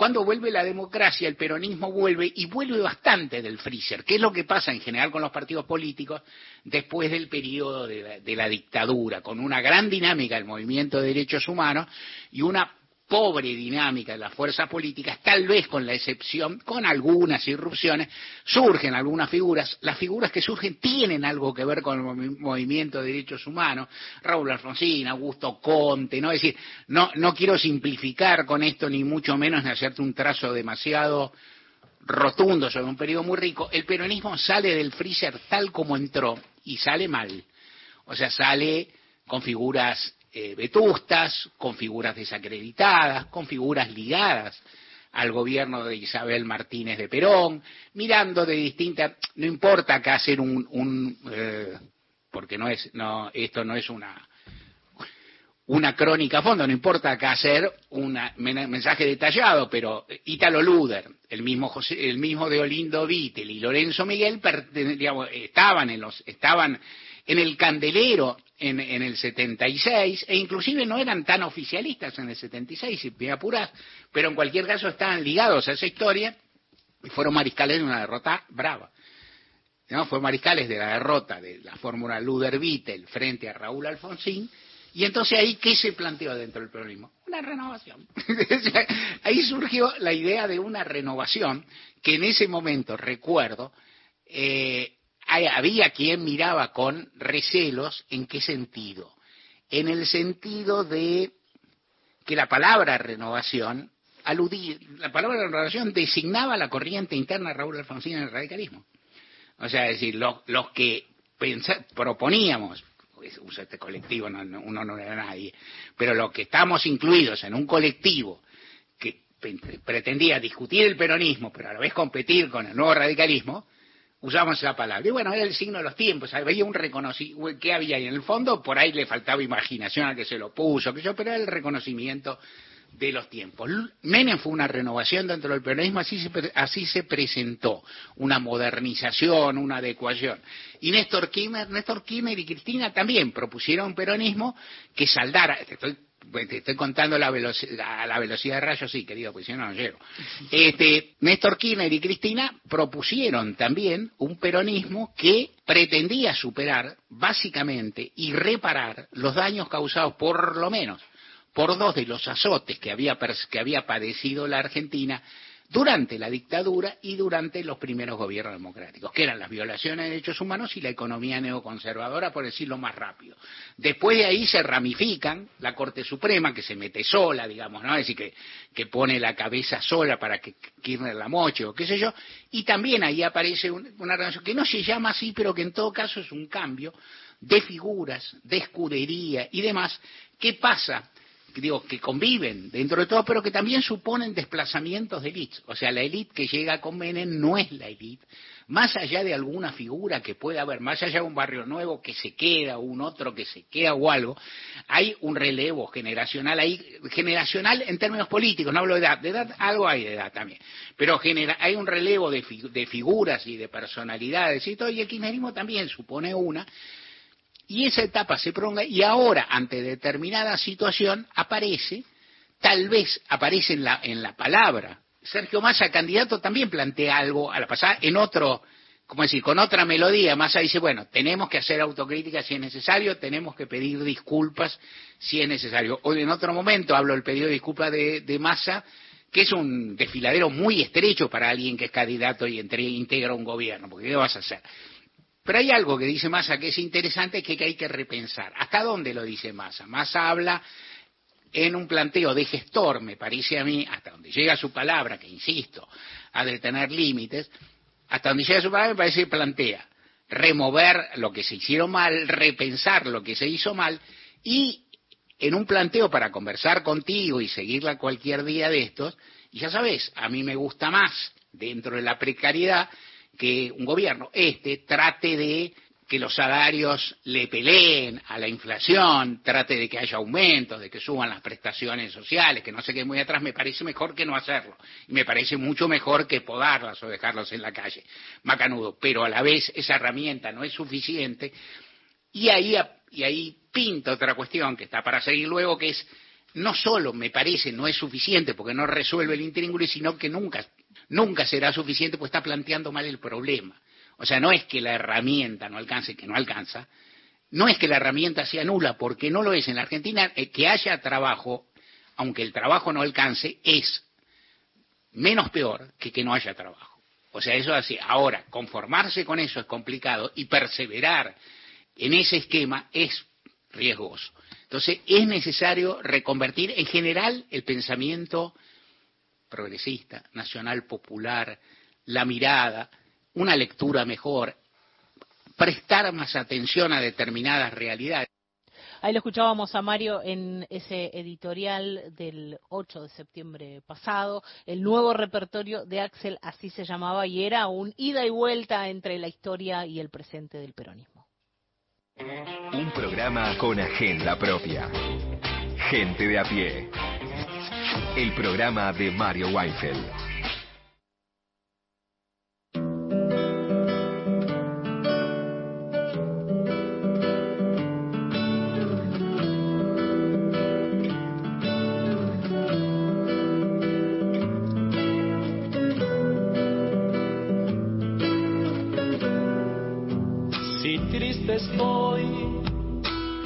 Speaker 14: Cuando vuelve la democracia, el peronismo vuelve y vuelve bastante del freezer, que es lo que pasa en general con los partidos políticos después del periodo de la, de la dictadura, con una gran dinámica del movimiento de derechos humanos y una pobre dinámica de las fuerzas políticas, tal vez con la excepción, con algunas irrupciones, surgen algunas figuras. Las figuras que surgen tienen algo que ver con el movimiento de derechos humanos. Raúl Alfonsín, Augusto Conte, ¿no? Es decir, no, no quiero simplificar con esto ni mucho menos ni hacerte un trazo demasiado rotundo sobre un periodo muy rico. El peronismo sale del freezer tal como entró y sale mal. O sea, sale con figuras eh, con figuras desacreditadas, con figuras ligadas al gobierno de Isabel Martínez de Perón, mirando de distintas, no importa acá hacer un, un eh, porque no es, no, esto no es una una crónica a fondo, no importa acá hacer un mensaje detallado, pero Ítalo Luder, el mismo José, el mismo de Olindo Vittel y Lorenzo Miguel estaban en los, estaban en el candelero en, en, el 76, e inclusive no eran tan oficialistas en el 76, si me apuras, pero en cualquier caso estaban ligados a esa historia y fueron mariscales de una derrota brava. ¿no? Fueron mariscales de la derrota de la fórmula Luder-Vittel frente a Raúl Alfonsín, y entonces ahí, ¿qué se planteó dentro del peronismo? Una renovación. ahí surgió la idea de una renovación que en ese momento, recuerdo, eh, había quien miraba con recelos en qué sentido. En el sentido de que la palabra renovación aludía, la palabra renovación designaba la corriente interna de Raúl Alfonsín en el radicalismo. O sea, es decir, los, los que proponíamos, pues, usa este colectivo, no, no, uno no era nadie, pero los que estamos incluidos en un colectivo que pretendía discutir el peronismo, pero a la vez competir con el nuevo radicalismo, usamos esa palabra. Y bueno, era el signo de los tiempos, había un reconocimiento, ¿qué había ahí? En el fondo, por ahí le faltaba imaginación al que se lo puso, que yo, pero era el reconocimiento de los tiempos. Menem fue una renovación dentro del peronismo, así se, así se presentó, una modernización, una adecuación. Y Néstor Kirchner, Néstor Kirchner y Cristina también propusieron un peronismo que saldara, estoy pues te estoy contando la la velocidad de rayos, sí, querido, pues si no, no llego. Este, Néstor Kirchner y Cristina propusieron también un peronismo que pretendía superar, básicamente, y reparar los daños causados, por lo menos, por dos de los azotes que había, que había padecido la Argentina durante la dictadura y durante los primeros gobiernos democráticos, que eran las violaciones de derechos humanos y la economía neoconservadora, por decirlo más rápido. Después de ahí se ramifican la Corte Suprema, que se mete sola, digamos, ¿no? Es decir, que, que pone la cabeza sola para que Kirchner la moche o qué sé yo, y también ahí aparece una relación que no se llama así, pero que en todo caso es un cambio de figuras, de escudería y demás. ¿Qué pasa? Digo, que conviven dentro de todo, pero que también suponen desplazamientos de élites. O sea, la élite que llega con Menem no es la élite. Más allá de alguna figura que pueda haber, más allá de un barrio nuevo que se queda, un otro que se queda o algo, hay un relevo generacional ahí, generacional en términos políticos, no hablo de edad, de edad algo hay de edad también, pero genera, hay un relevo de, de figuras y de personalidades y todo, y el kirchnerismo también supone una, y esa etapa se prolonga y ahora, ante determinada situación, aparece, tal vez aparece en la, en la palabra. Sergio Massa, candidato, también plantea algo a la pasada en otro como decir, con otra melodía. Massa dice, bueno, tenemos que hacer autocrítica si es necesario, tenemos que pedir disculpas si es necesario. Hoy en otro momento hablo del pedido de disculpas de, de Massa, que es un desfiladero muy estrecho para alguien que es candidato y integra un gobierno, porque ¿qué vas a hacer? Pero hay algo que dice Massa que es interesante, que, hay que repensar. ¿Hasta dónde lo dice Massa? Massa habla en un planteo de gestor, me parece a mí, hasta donde llega su palabra, que insisto, ha de tener límites, hasta donde llega su palabra me parece que plantea remover lo que se hicieron mal, repensar lo que se hizo mal y en un planteo para conversar contigo y seguirla cualquier día de estos, y ya sabes, a mí me gusta más dentro de la precariedad que un gobierno este trate de que los salarios le peleen a la inflación, trate de que haya aumentos, de que suban las prestaciones sociales, que no se quede muy atrás, me parece mejor que no hacerlo. Y me parece mucho mejor que podarlas o dejarlas en la calle, macanudo. Pero a la vez esa herramienta no es suficiente. Y ahí, y ahí pinta otra cuestión que está para seguir luego, que es, no solo me parece no es suficiente porque no resuelve el intríngulo, sino que nunca, nunca será suficiente porque está planteando mal el problema. O sea, no es que la herramienta no alcance, que no alcanza, no es que la herramienta sea nula, porque no lo es. En la Argentina, eh, que haya trabajo, aunque el trabajo no alcance, es menos peor que que no haya trabajo. O sea, eso es así. Ahora, conformarse con eso es complicado y perseverar en ese esquema es riesgoso. Entonces, es necesario reconvertir en general el pensamiento progresista, nacional, popular, la mirada, una lectura mejor, prestar más atención a determinadas realidades.
Speaker 1: Ahí lo escuchábamos a Mario en ese editorial del 8 de septiembre pasado, el nuevo repertorio de Axel, así se llamaba, y era un ida y vuelta entre la historia y el presente del peronismo.
Speaker 4: Un programa con agenda propia. Gente de a pie. El programa de Mario Weinfeld.
Speaker 15: Si triste estoy,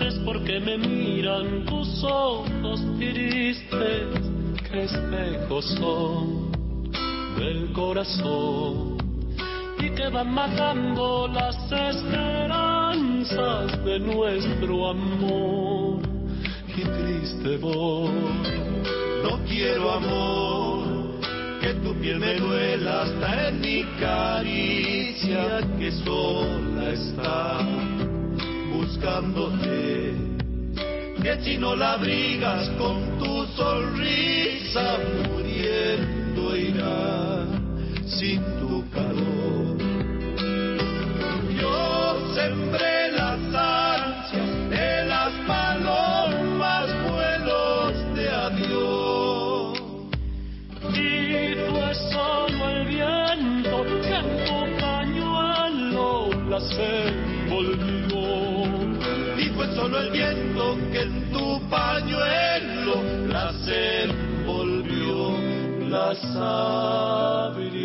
Speaker 15: es porque me miran tus ojos tristes, espejos son del corazón y que van matando las esperanzas de nuestro amor. Y triste voy, no quiero amor que tu piel me duela hasta en mi caricia que sola está buscándote que si no la abrigas con tu sonrisa muriendo irá sin tu calor yo sembré las ansias de las palomas vuelos de adiós y fue solo el viento que en tu pañuelo las envolvió. Solo el viento que en tu pañuelo las envolvió, las abrigó.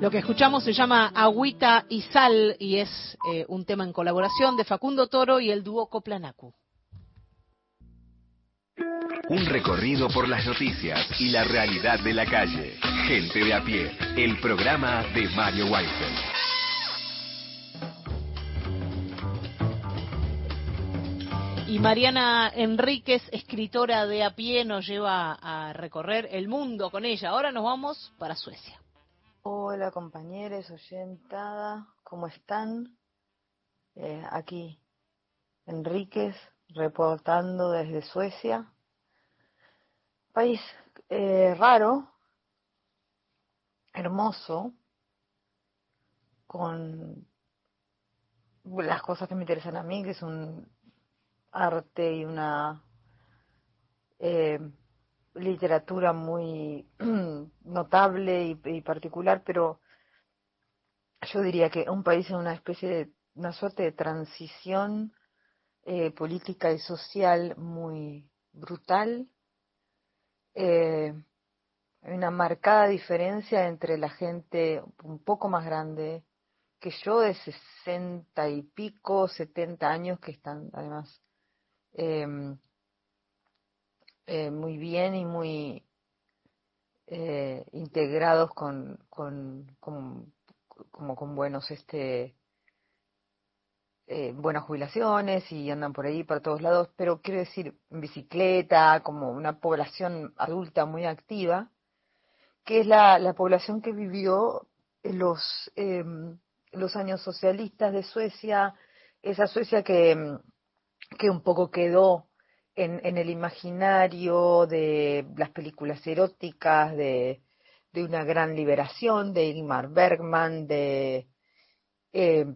Speaker 1: Lo que escuchamos se llama Agüita y Sal y es eh, un tema en colaboración de Facundo Toro y el dúo Coplanacu.
Speaker 4: Un recorrido por las noticias y la realidad de la calle. Gente de a pie. El programa de Mario Weinfeld.
Speaker 1: Y Mariana Enríquez, escritora de a pie, nos lleva a recorrer el mundo con ella. Ahora nos vamos para Suecia.
Speaker 16: Hola compañeros, oyentada, ¿cómo están? Eh, aquí Enríquez reportando desde Suecia. País eh, raro, hermoso, con las cosas que me interesan a mí, que es un arte y una eh, literatura muy notable y, y particular, pero yo diría que un país es una especie de una suerte de transición eh, política y social muy brutal. Eh, hay una marcada diferencia entre la gente un poco más grande que yo, de sesenta y pico, setenta años, que están además em, eh, muy bien y muy eh, integrados con, con, con, como con buenos este eh, buenas jubilaciones y andan por ahí para todos lados, pero quiero decir en bicicleta, como una población adulta muy activa, que es la, la población que vivió los, em, los años socialistas de Suecia, esa Suecia que, em, que un poco quedó en, en el imaginario de las películas eróticas, de, de una gran liberación, de Ingmar Bergman, de eh,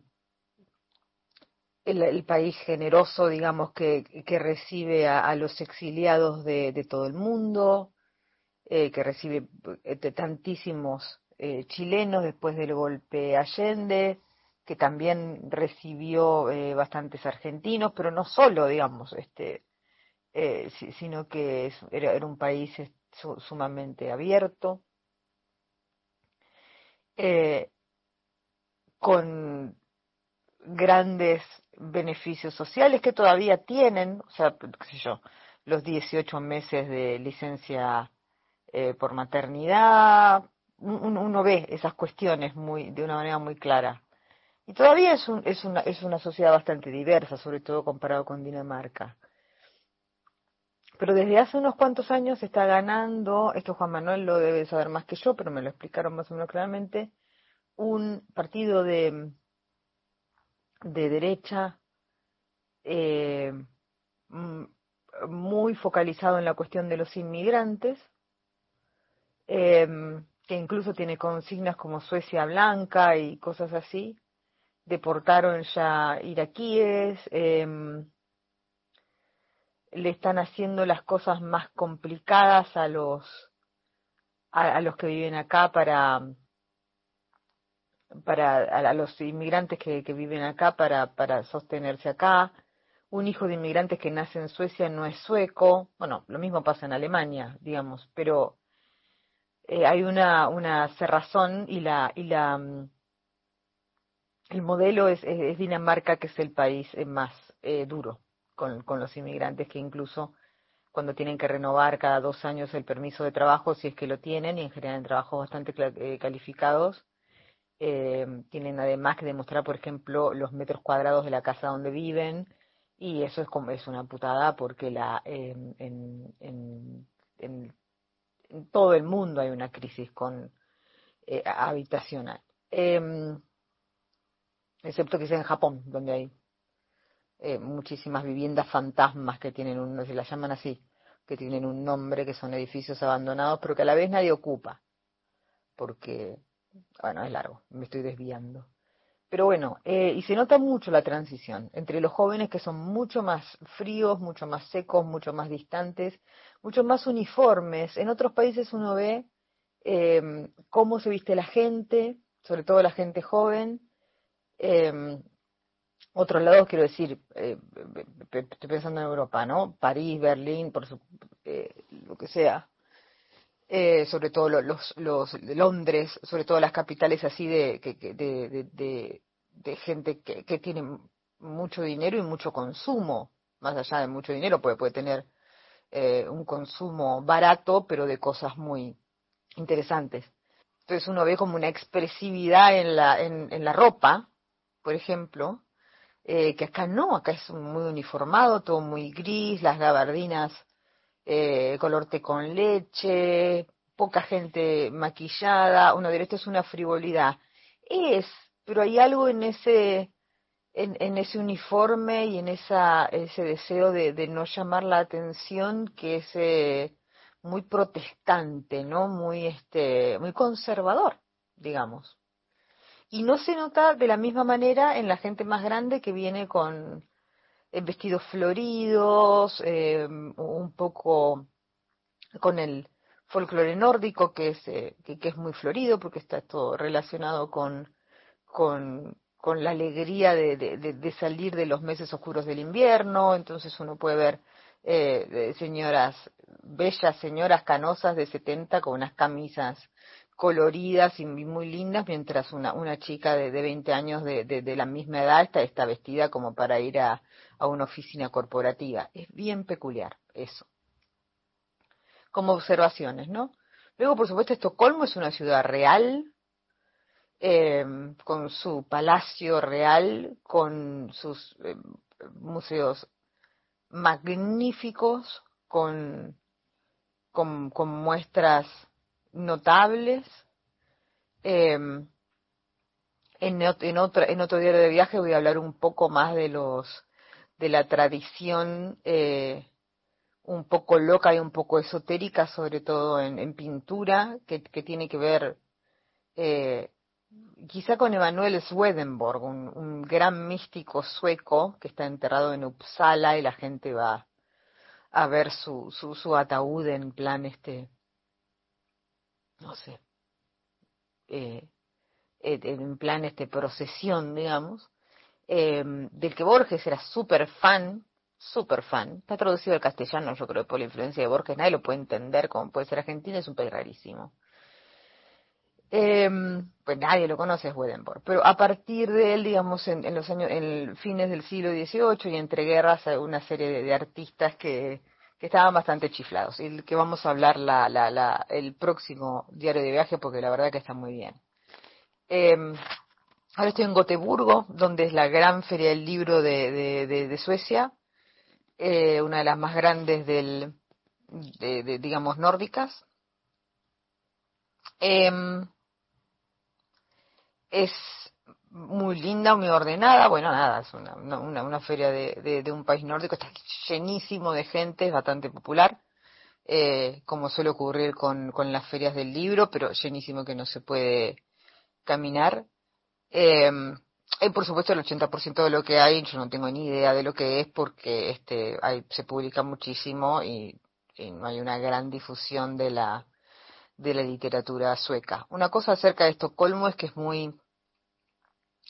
Speaker 16: el, país generoso, digamos, que, recibe a, los exiliados de, todo el mundo, eh, que recibe eh, tantísimos eh, chilenos después del golpe Allende, que también recibió bastantes argentinos, pero no solo, digamos, este, sino que era, un país sumamente abierto, con grandes beneficios sociales que todavía tienen, o sea, qué sé yo, los 18 meses de licencia eh, por maternidad, uno, ve esas cuestiones muy, de una manera muy clara. Y todavía es, un, es, una, es una sociedad bastante diversa, sobre todo comparado con Dinamarca. Pero desde hace unos cuantos años está ganando, esto Juan Manuel lo debe saber más que yo, pero me lo explicaron más o menos claramente, un partido de, de derecha eh, muy focalizado en la cuestión de los inmigrantes, eh, que incluso tiene consignas como Suecia Blanca y cosas así. Deportaron ya iraquíes, eh, le están haciendo las cosas más complicadas a los a los que viven acá para para a, los inmigrantes que, viven acá para, para sostenerse acá. Un hijo de inmigrantes que nace en Suecia no es sueco. Bueno, lo mismo pasa en Alemania, digamos, pero eh, hay una, una cerrazón y la, y la, el modelo es, Dinamarca, que es el país más eh, duro con, con los inmigrantes, que incluso cuando tienen que renovar cada dos años el permiso de trabajo, si es que lo tienen, y en general en trabajos bastante eh, calificados, eh, tienen además que demostrar, por ejemplo, los metros cuadrados de la casa donde viven, y eso es como es una putada porque la eh, en, todo el mundo hay una crisis con eh, habitacional, excepto que sea en Japón, donde hay eh, muchísimas viviendas fantasmas que tienen un, se las llaman así, que tienen un nombre, que son edificios abandonados, pero que a la vez nadie ocupa, porque bueno, es largo, me estoy desviando. Pero bueno, eh, y se nota mucho la transición entre los jóvenes que son mucho más fríos, mucho más secos, mucho más distantes, mucho más uniformes. En otros países uno ve eh, cómo se viste la gente, sobre todo la gente joven. Eh, otros lados, quiero decir, eh, estoy pensando en Europa, ¿no? París, Berlín, por su, eh, lo que sea, eh, sobre todo los, los, de Londres, sobre todo las capitales así de, de, de, de, de gente que, tiene mucho dinero y mucho consumo, más allá de mucho dinero, puede, tener eh, un consumo barato, pero de cosas muy interesantes. Entonces uno ve como una expresividad en la, en, en la ropa, por ejemplo, eh, que acá no, acá es muy uniformado, todo muy gris, las gabardinas eh, color té con leche, poca gente maquillada, uno diría esto es una frivolidad. Es, pero hay algo en ese, en, en ese uniforme y en esa, ese deseo de, de no llamar la atención que es eh, muy protestante, ¿no? Muy, este, muy conservador, digamos. Y no se nota de la misma manera en la gente más grande que viene con vestidos floridos, eh, un poco con el folclore nórdico que es, eh, que, es muy florido porque está todo relacionado con, con, con la alegría de, de, salir de los meses oscuros del invierno, entonces uno puede ver eh, señoras, bellas señoras canosas de 70 con unas camisas coloridas y muy lindas, mientras una, una chica de, de 20 años de, de, de la misma edad está, está vestida como para ir a, a una oficina corporativa. Es bien peculiar eso. Como observaciones, ¿no? Luego, por supuesto, Estocolmo es una ciudad real, eh, con su palacio real, con sus eh, museos magníficos, con, con, con muestras notables. Eh, en, en, otro, en otro diario de viaje voy a hablar un poco más de los de la tradición eh, un poco loca y un poco esotérica, sobre todo en, pintura, que, tiene que ver eh, quizá con Emanuel Swedenborg, un, gran místico sueco que está enterrado en Uppsala y la gente va a ver su, su, su ataúd en plan este, no sé, eh, en plan este procesión, digamos, eh, del que Borges era súper fan, súper fan. Está traducido al castellano, yo creo, por la influencia de Borges. Nadie lo puede entender como puede ser argentino, es un país rarísimo. Eh, pues nadie lo conoce, es Swedenborg. Pero a partir de él, digamos, en, en los años, en fines del siglo XVIII y entre guerras, una serie de, artistas que, que estaban bastante chiflados. Y el que vamos a hablar la, la, la, el próximo diario de viaje, porque la verdad que está muy bien. Eh, ahora estoy en Gotemburgo, donde es la gran feria del libro de, Suecia, eh, una de las más grandes del, de, digamos, nórdicas. Em, es muy linda, muy ordenada. Bueno, nada, es una, una, feria de, un país nórdico, está llenísimo de gente, es bastante popular, eh, como suele ocurrir con las ferias del libro, pero llenísimo que no se puede caminar. Eh, y por supuesto el 80% de lo que hay, yo no tengo ni idea de lo que es porque este hay, se publica muchísimo y, y no hay una gran difusión de la de la literatura sueca. Una cosa acerca de Estocolmo es que es muy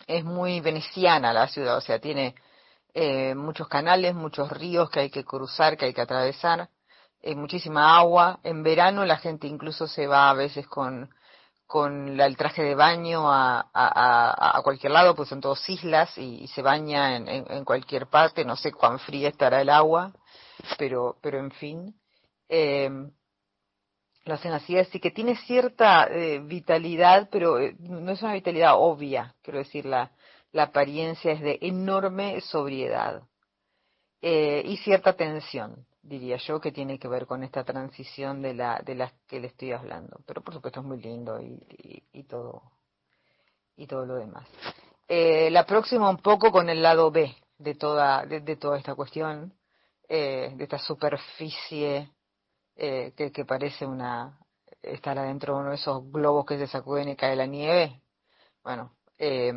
Speaker 16: es muy veneciana la ciudad, o sea, tiene eh, muchos canales, muchos ríos que hay que cruzar, que hay que atravesar, eh, muchísima agua. En verano la gente incluso se va a veces con con la- el traje de baño a, a, a, cualquier lado, pues son todos islas y, se baña en, en, cualquier parte, no sé cuán fría estará el agua, pero, pero en fin, eh, lo hacen así que tiene cierta eh, vitalidad, pero eh, no es una vitalidad obvia, quiero decir, la, la apariencia es de enorme sobriedad eh, y cierta tensión, diría yo, que tiene que ver con esta transición de la de las que le estoy hablando. Pero por supuesto es muy lindo y, y, todo y todo lo demás. Eh, la próxima un poco con el lado B de toda de toda esta cuestión, eh, de esta superficie eh, que, que parece una estar adentro de uno de esos globos que se sacuden y cae la nieve. Bueno, eh,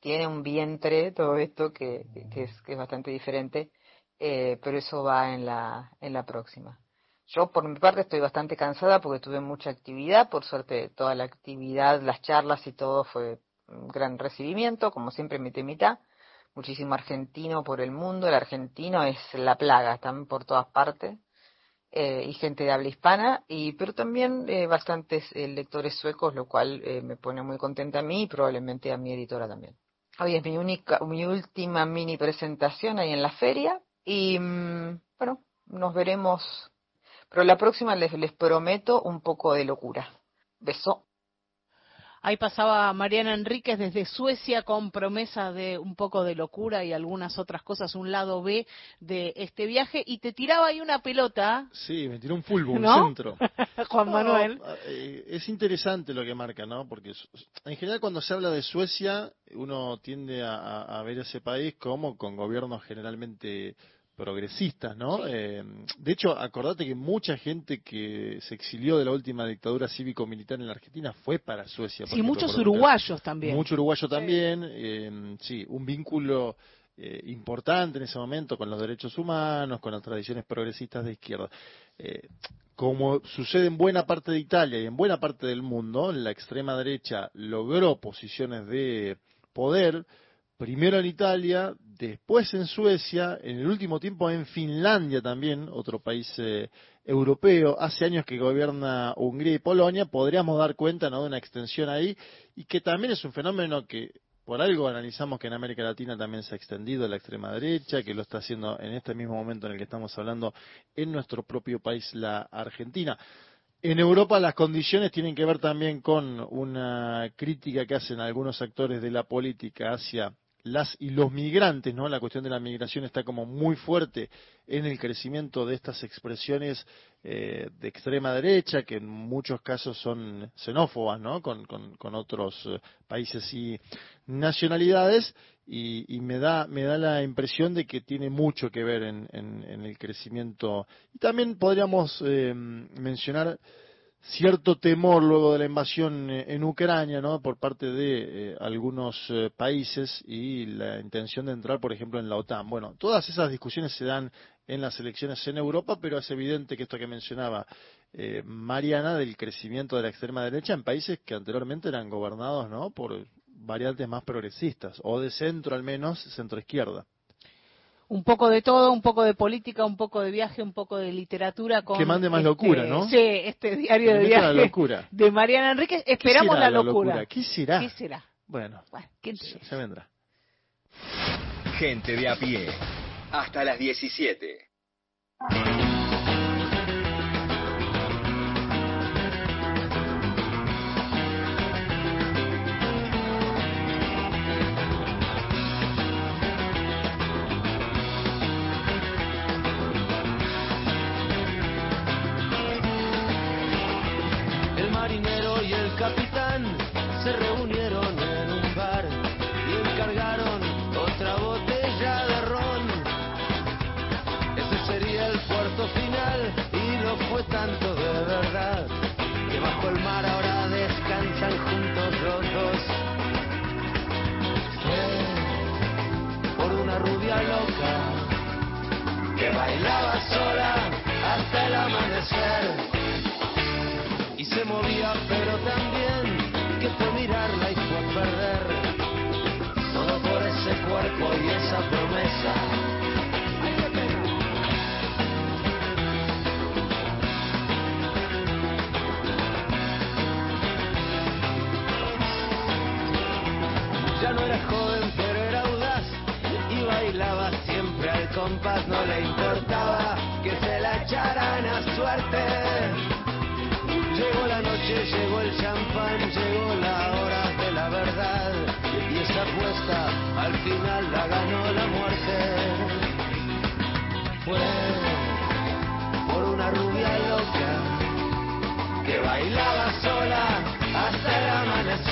Speaker 16: tiene un vientre todo esto que, que, es, que es bastante diferente, eh, pero eso va en la, en la próxima. Yo por mi parte estoy bastante cansada porque tuve mucha actividad, por suerte toda la actividad, las charlas y todo fue un gran recibimiento, como siempre mitad y mitad, muchísimo argentino por el mundo, el argentino es la plaga, están por todas partes, eh, y gente de habla hispana, y pero también eh, bastantes eh, lectores suecos, lo cual eh, me pone muy contenta a mí y probablemente a mi editora también. Hoy es mi única, mi última mini presentación ahí en la feria, y bueno, nos veremos, pero la próxima les, les prometo un poco de locura. Beso.
Speaker 1: Ahí pasaba Mariana Enríquez desde Suecia con promesa de un poco de locura y algunas otras cosas, un lado B de este viaje, y te tiraba ahí una pelota,
Speaker 2: Sí, me tiró un fulbo, un
Speaker 1: ¿No?
Speaker 2: centro.
Speaker 1: Juan Manuel.
Speaker 2: eh, es interesante lo que marca, ¿no? Porque en general cuando se habla de Suecia, uno tiende a- a ver ese país como con gobiernos generalmente progresistas, ¿no? Eh, de hecho, acordate que mucha gente que se exilió de la última dictadura cívico-militar en la Argentina fue para Suecia.
Speaker 1: Sí, muchos uruguayos también.
Speaker 2: Mucho uruguayo también, eh, sí, un vínculo eh, importante en ese momento con los derechos humanos, con las tradiciones progresistas de izquierda. Eh, como sucede en buena parte de Italia y en buena parte del mundo, la extrema derecha logró posiciones de poder, primero en Italia, después en Suecia, en el último tiempo en Finlandia también, otro país eh, europeo, hace años que gobierna Hungría y Polonia, podríamos dar cuenta ¿no? de una extensión ahí y que también es un fenómeno que por algo analizamos que en América Latina también se ha extendido la extrema derecha, que lo está haciendo en este mismo momento en el que estamos hablando en nuestro propio país, la Argentina. En Europa las condiciones tienen que ver también con una crítica que hacen algunos actores de la política hacia las y los migrantes, ¿no? La cuestión de la migración está como muy fuerte en el crecimiento de estas expresiones eh, de extrema derecha, que en muchos casos son xenófobas, ¿no? Con, con, otros eh, países y nacionalidades, y, me da me da la impresión de que tiene mucho que ver en, en, el crecimiento. Y también podríamos eh, mencionar cierto temor luego de la invasión eh, en Ucrania, ¿no? Por parte de eh, algunos eh, países y la intención de entrar, por ejemplo, en la OTAN. Bueno, todas esas discusiones se dan en las elecciones en Europa, pero es evidente que esto que mencionaba Mariana del crecimiento de la extrema derecha en países que anteriormente eran gobernados, ¿no? Por variantes más progresistas o de centro al menos, centro izquierda
Speaker 1: un poco de todo, un poco de política, un poco de viaje, un poco de literatura. Con
Speaker 2: que mande más
Speaker 1: este,
Speaker 2: locura, ¿no?
Speaker 1: Sí, este diario de viaje
Speaker 2: locura.
Speaker 1: de Mariana Enríquez. Esperamos la, locura?
Speaker 2: ¿Qué será?
Speaker 1: ¿Qué será?
Speaker 2: Bueno, se vendrá.
Speaker 4: Gente de a pie. Hasta las 17.
Speaker 17: Bailaba sola hasta el amanecer y se movía, pero también que fue mirarla y fue perder. Todo por ese cuerpo y esa promesa. Ya no era joven, compás. No le importaba que se la echaran a suerte. Llegó la noche, llegó el champán, llegó la hora de la verdad. Y esa apuesta al final la ganó la muerte. Fue por una rubia loca que bailaba sola hasta el amanecer.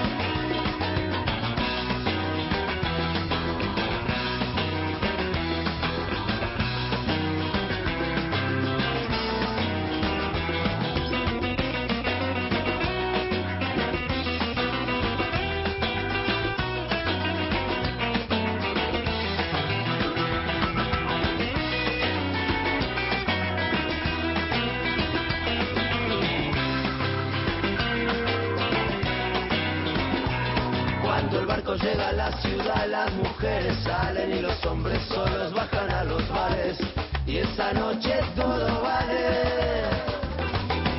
Speaker 17: llega la ciudad, las mujeres salen y los hombres solos bajan a los bares. Y esa noche todo vale.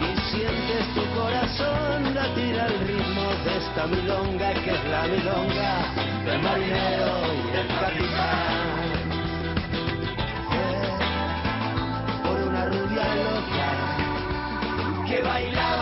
Speaker 17: Y sientes tu corazón latir al ritmo de esta milonga que es la milonga del marinero y del capitán. Eh, por una rubia loca que bailaba.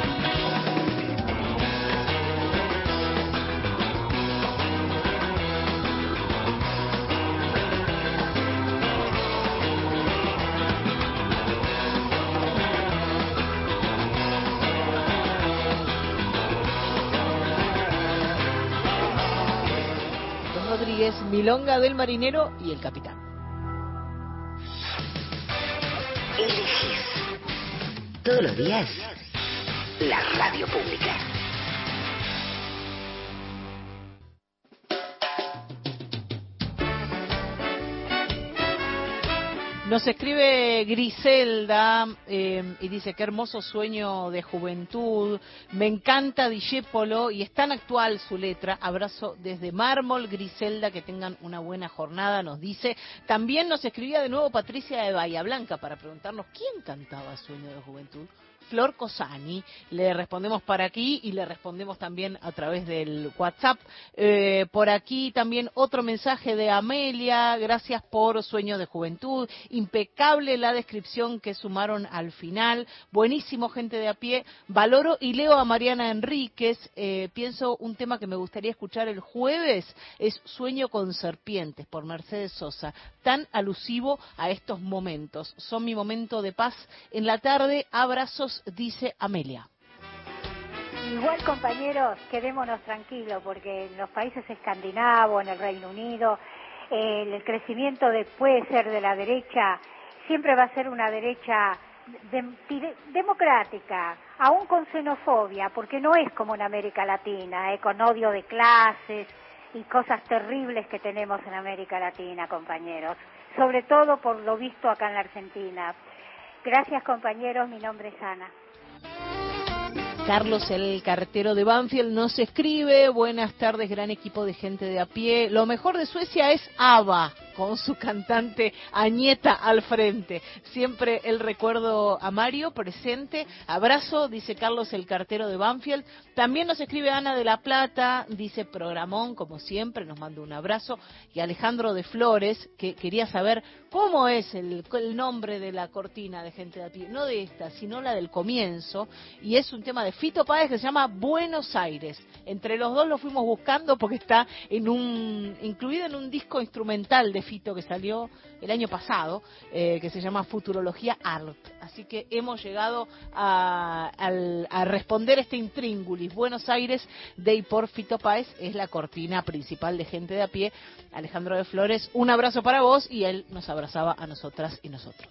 Speaker 1: Milonga del Marinero y el Capitán.
Speaker 12: Elegís Todos los días, la radio pública.
Speaker 1: Nos escribe Griselda eh, y dice, qué hermoso sueño de juventud, me encanta Dijépolo y es tan actual su letra. Abrazo desde mármol, Griselda, que tengan una buena jornada, nos dice. También nos escribía de nuevo Patricia de Bahía Blanca para preguntarnos quién cantaba Sueño de Juventud. Flor Cosani. Le respondemos para aquí y le respondemos también a través del WhatsApp. Eh, por aquí también otro mensaje de Amelia. Gracias por Sueño de Juventud. Impecable la descripción que sumaron al final. Buenísimo, gente de a pie. Valoro y leo a Mariana Enríquez. Eh, pienso un tema que me gustaría escuchar el jueves es Sueño con Serpientes por Mercedes Sosa. Tan alusivo a estos momentos. Son mi momento de paz en la tarde. Abrazos dice Amelia.
Speaker 18: Igual compañeros, quedémonos tranquilos porque en los países escandinavos, en el Reino Unido, el crecimiento de, puede ser de la derecha, siempre va a ser una derecha de- de- democrática, aún con xenofobia, porque no es como en América Latina, eh, con odio de clases y cosas terribles que tenemos en América Latina, compañeros, sobre todo por lo visto acá en la Argentina. Gracias compañeros, mi nombre es Ana.
Speaker 1: Carlos, el cartero de Banfield, nos escribe. Buenas tardes, gran equipo de gente de a pie. Lo mejor de Suecia es ABBA, con su cantante Añeta al frente. Siempre el recuerdo a Mario presente. Abrazo, dice Carlos, el cartero de Banfield. También nos escribe Ana de la Plata, dice programón, como siempre, nos manda un abrazo. Y Alejandro de Flores, que quería saber cómo es el, nombre de la cortina de gente de a pie. No de esta, sino la del comienzo. Y es un tema de Fito Páez que se llama Buenos Aires. Entre los dos lo fuimos buscando porque está en un incluido en un disco instrumental de Fito que salió el año pasado, eh, que se llama Futurología Art. Así que hemos llegado a, responder este intríngulis. Buenos Aires de y por Fito Páez es la cortina principal de gente de a pie. Alejandro de Flores, un abrazo para vos y él nos abrazaba a nosotras y nosotros.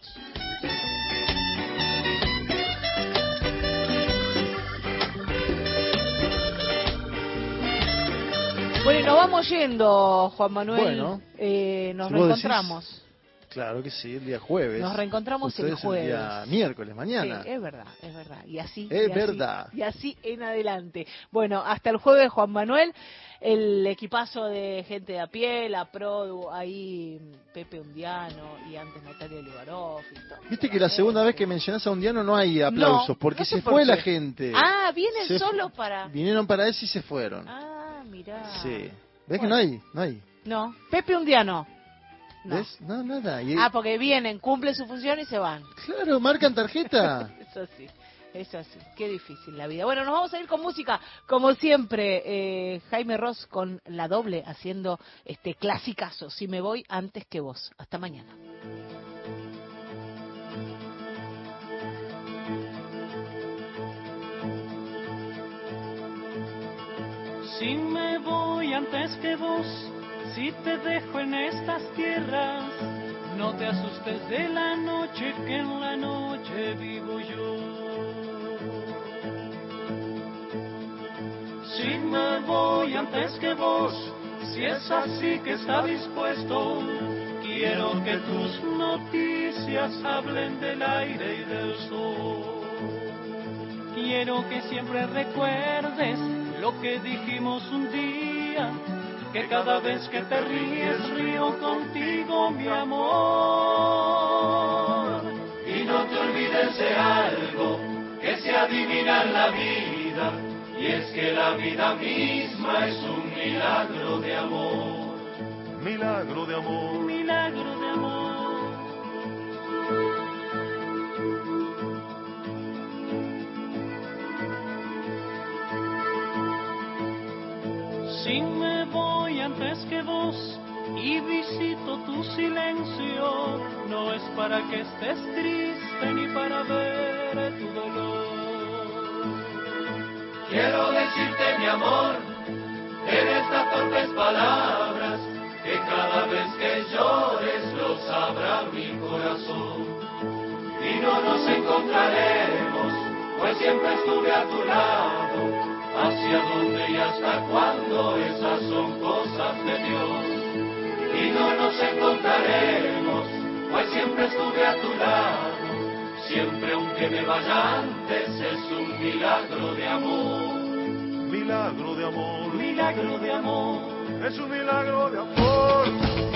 Speaker 1: Bueno, y nos vamos yendo, Juan Manuel.
Speaker 2: Bueno,
Speaker 1: Eh, nos
Speaker 2: si vos decís,
Speaker 1: reencontramos.
Speaker 2: Claro que sí, el día jueves.
Speaker 1: Nos reencontramos el jueves.
Speaker 2: día miércoles, mañana.
Speaker 1: Sí, es verdad, es verdad. Y así.
Speaker 2: Es
Speaker 1: y así,
Speaker 2: verdad.
Speaker 1: Y así en adelante. Bueno, hasta el jueves, Juan Manuel. El equipazo de gente de a pie, la Produ, ahí Pepe Undiano y antes Natalia y todo.
Speaker 2: Viste que la segunda vez que mencionás a un diano no hay aplausos,
Speaker 1: No,
Speaker 2: porque
Speaker 1: no sé
Speaker 2: se
Speaker 1: por
Speaker 2: fue
Speaker 1: qué.
Speaker 2: la gente.
Speaker 1: Ah, vienen
Speaker 2: Se
Speaker 1: solo para.
Speaker 2: Vinieron para eso y se fueron.
Speaker 1: Ah, mirá.
Speaker 2: Sí. ¿Ves que no hay? No hay.
Speaker 1: No, Pepe Undiano. No.
Speaker 2: ¿Ves? No, nada. Y-
Speaker 1: Ah, porque vienen, cumplen su función y se van.
Speaker 2: Claro, marcan tarjeta.
Speaker 1: Eso sí, eso sí. Qué difícil la vida. Bueno, nos vamos a ir con música, como siempre. eh, Jaime Ross con la doble haciendo este clasicazo. Si me voy antes que vos. Hasta mañana.
Speaker 13: Si me voy antes que vos, si te dejo en estas tierras, no te asustes de la noche que en la noche vivo yo. Si me voy antes que vos, si es así que está dispuesto, quiero que tus noticias hablen del aire y del sol. Quiero que siempre recuerdes lo que dijimos un día, que cada vez que te ríes río contigo, mi amor. Y no te olvides de algo que se adivina en la vida, y es que la vida misma es un milagro de amor.
Speaker 15: Milagro de amor.
Speaker 13: Milagro de amor. Si me voy antes que vos y visito tu silencio, no es para que estés triste ni para ver tu dolor. Quiero decirte mi amor, en estas torpes palabras, que cada vez que llores lo sabrá mi corazón. Y no nos encontraremos
Speaker 15: pues siempre estuve a tu lado. Hacia dónde y hasta cuándo, esas son cosas de Dios. Y no nos encontraremos, pues siempre estuve a tu lado. Siempre aunque me vaya antes, es un milagro de amor.
Speaker 13: Milagro de amor,
Speaker 15: Milagro de amor.
Speaker 13: es un milagro de amor.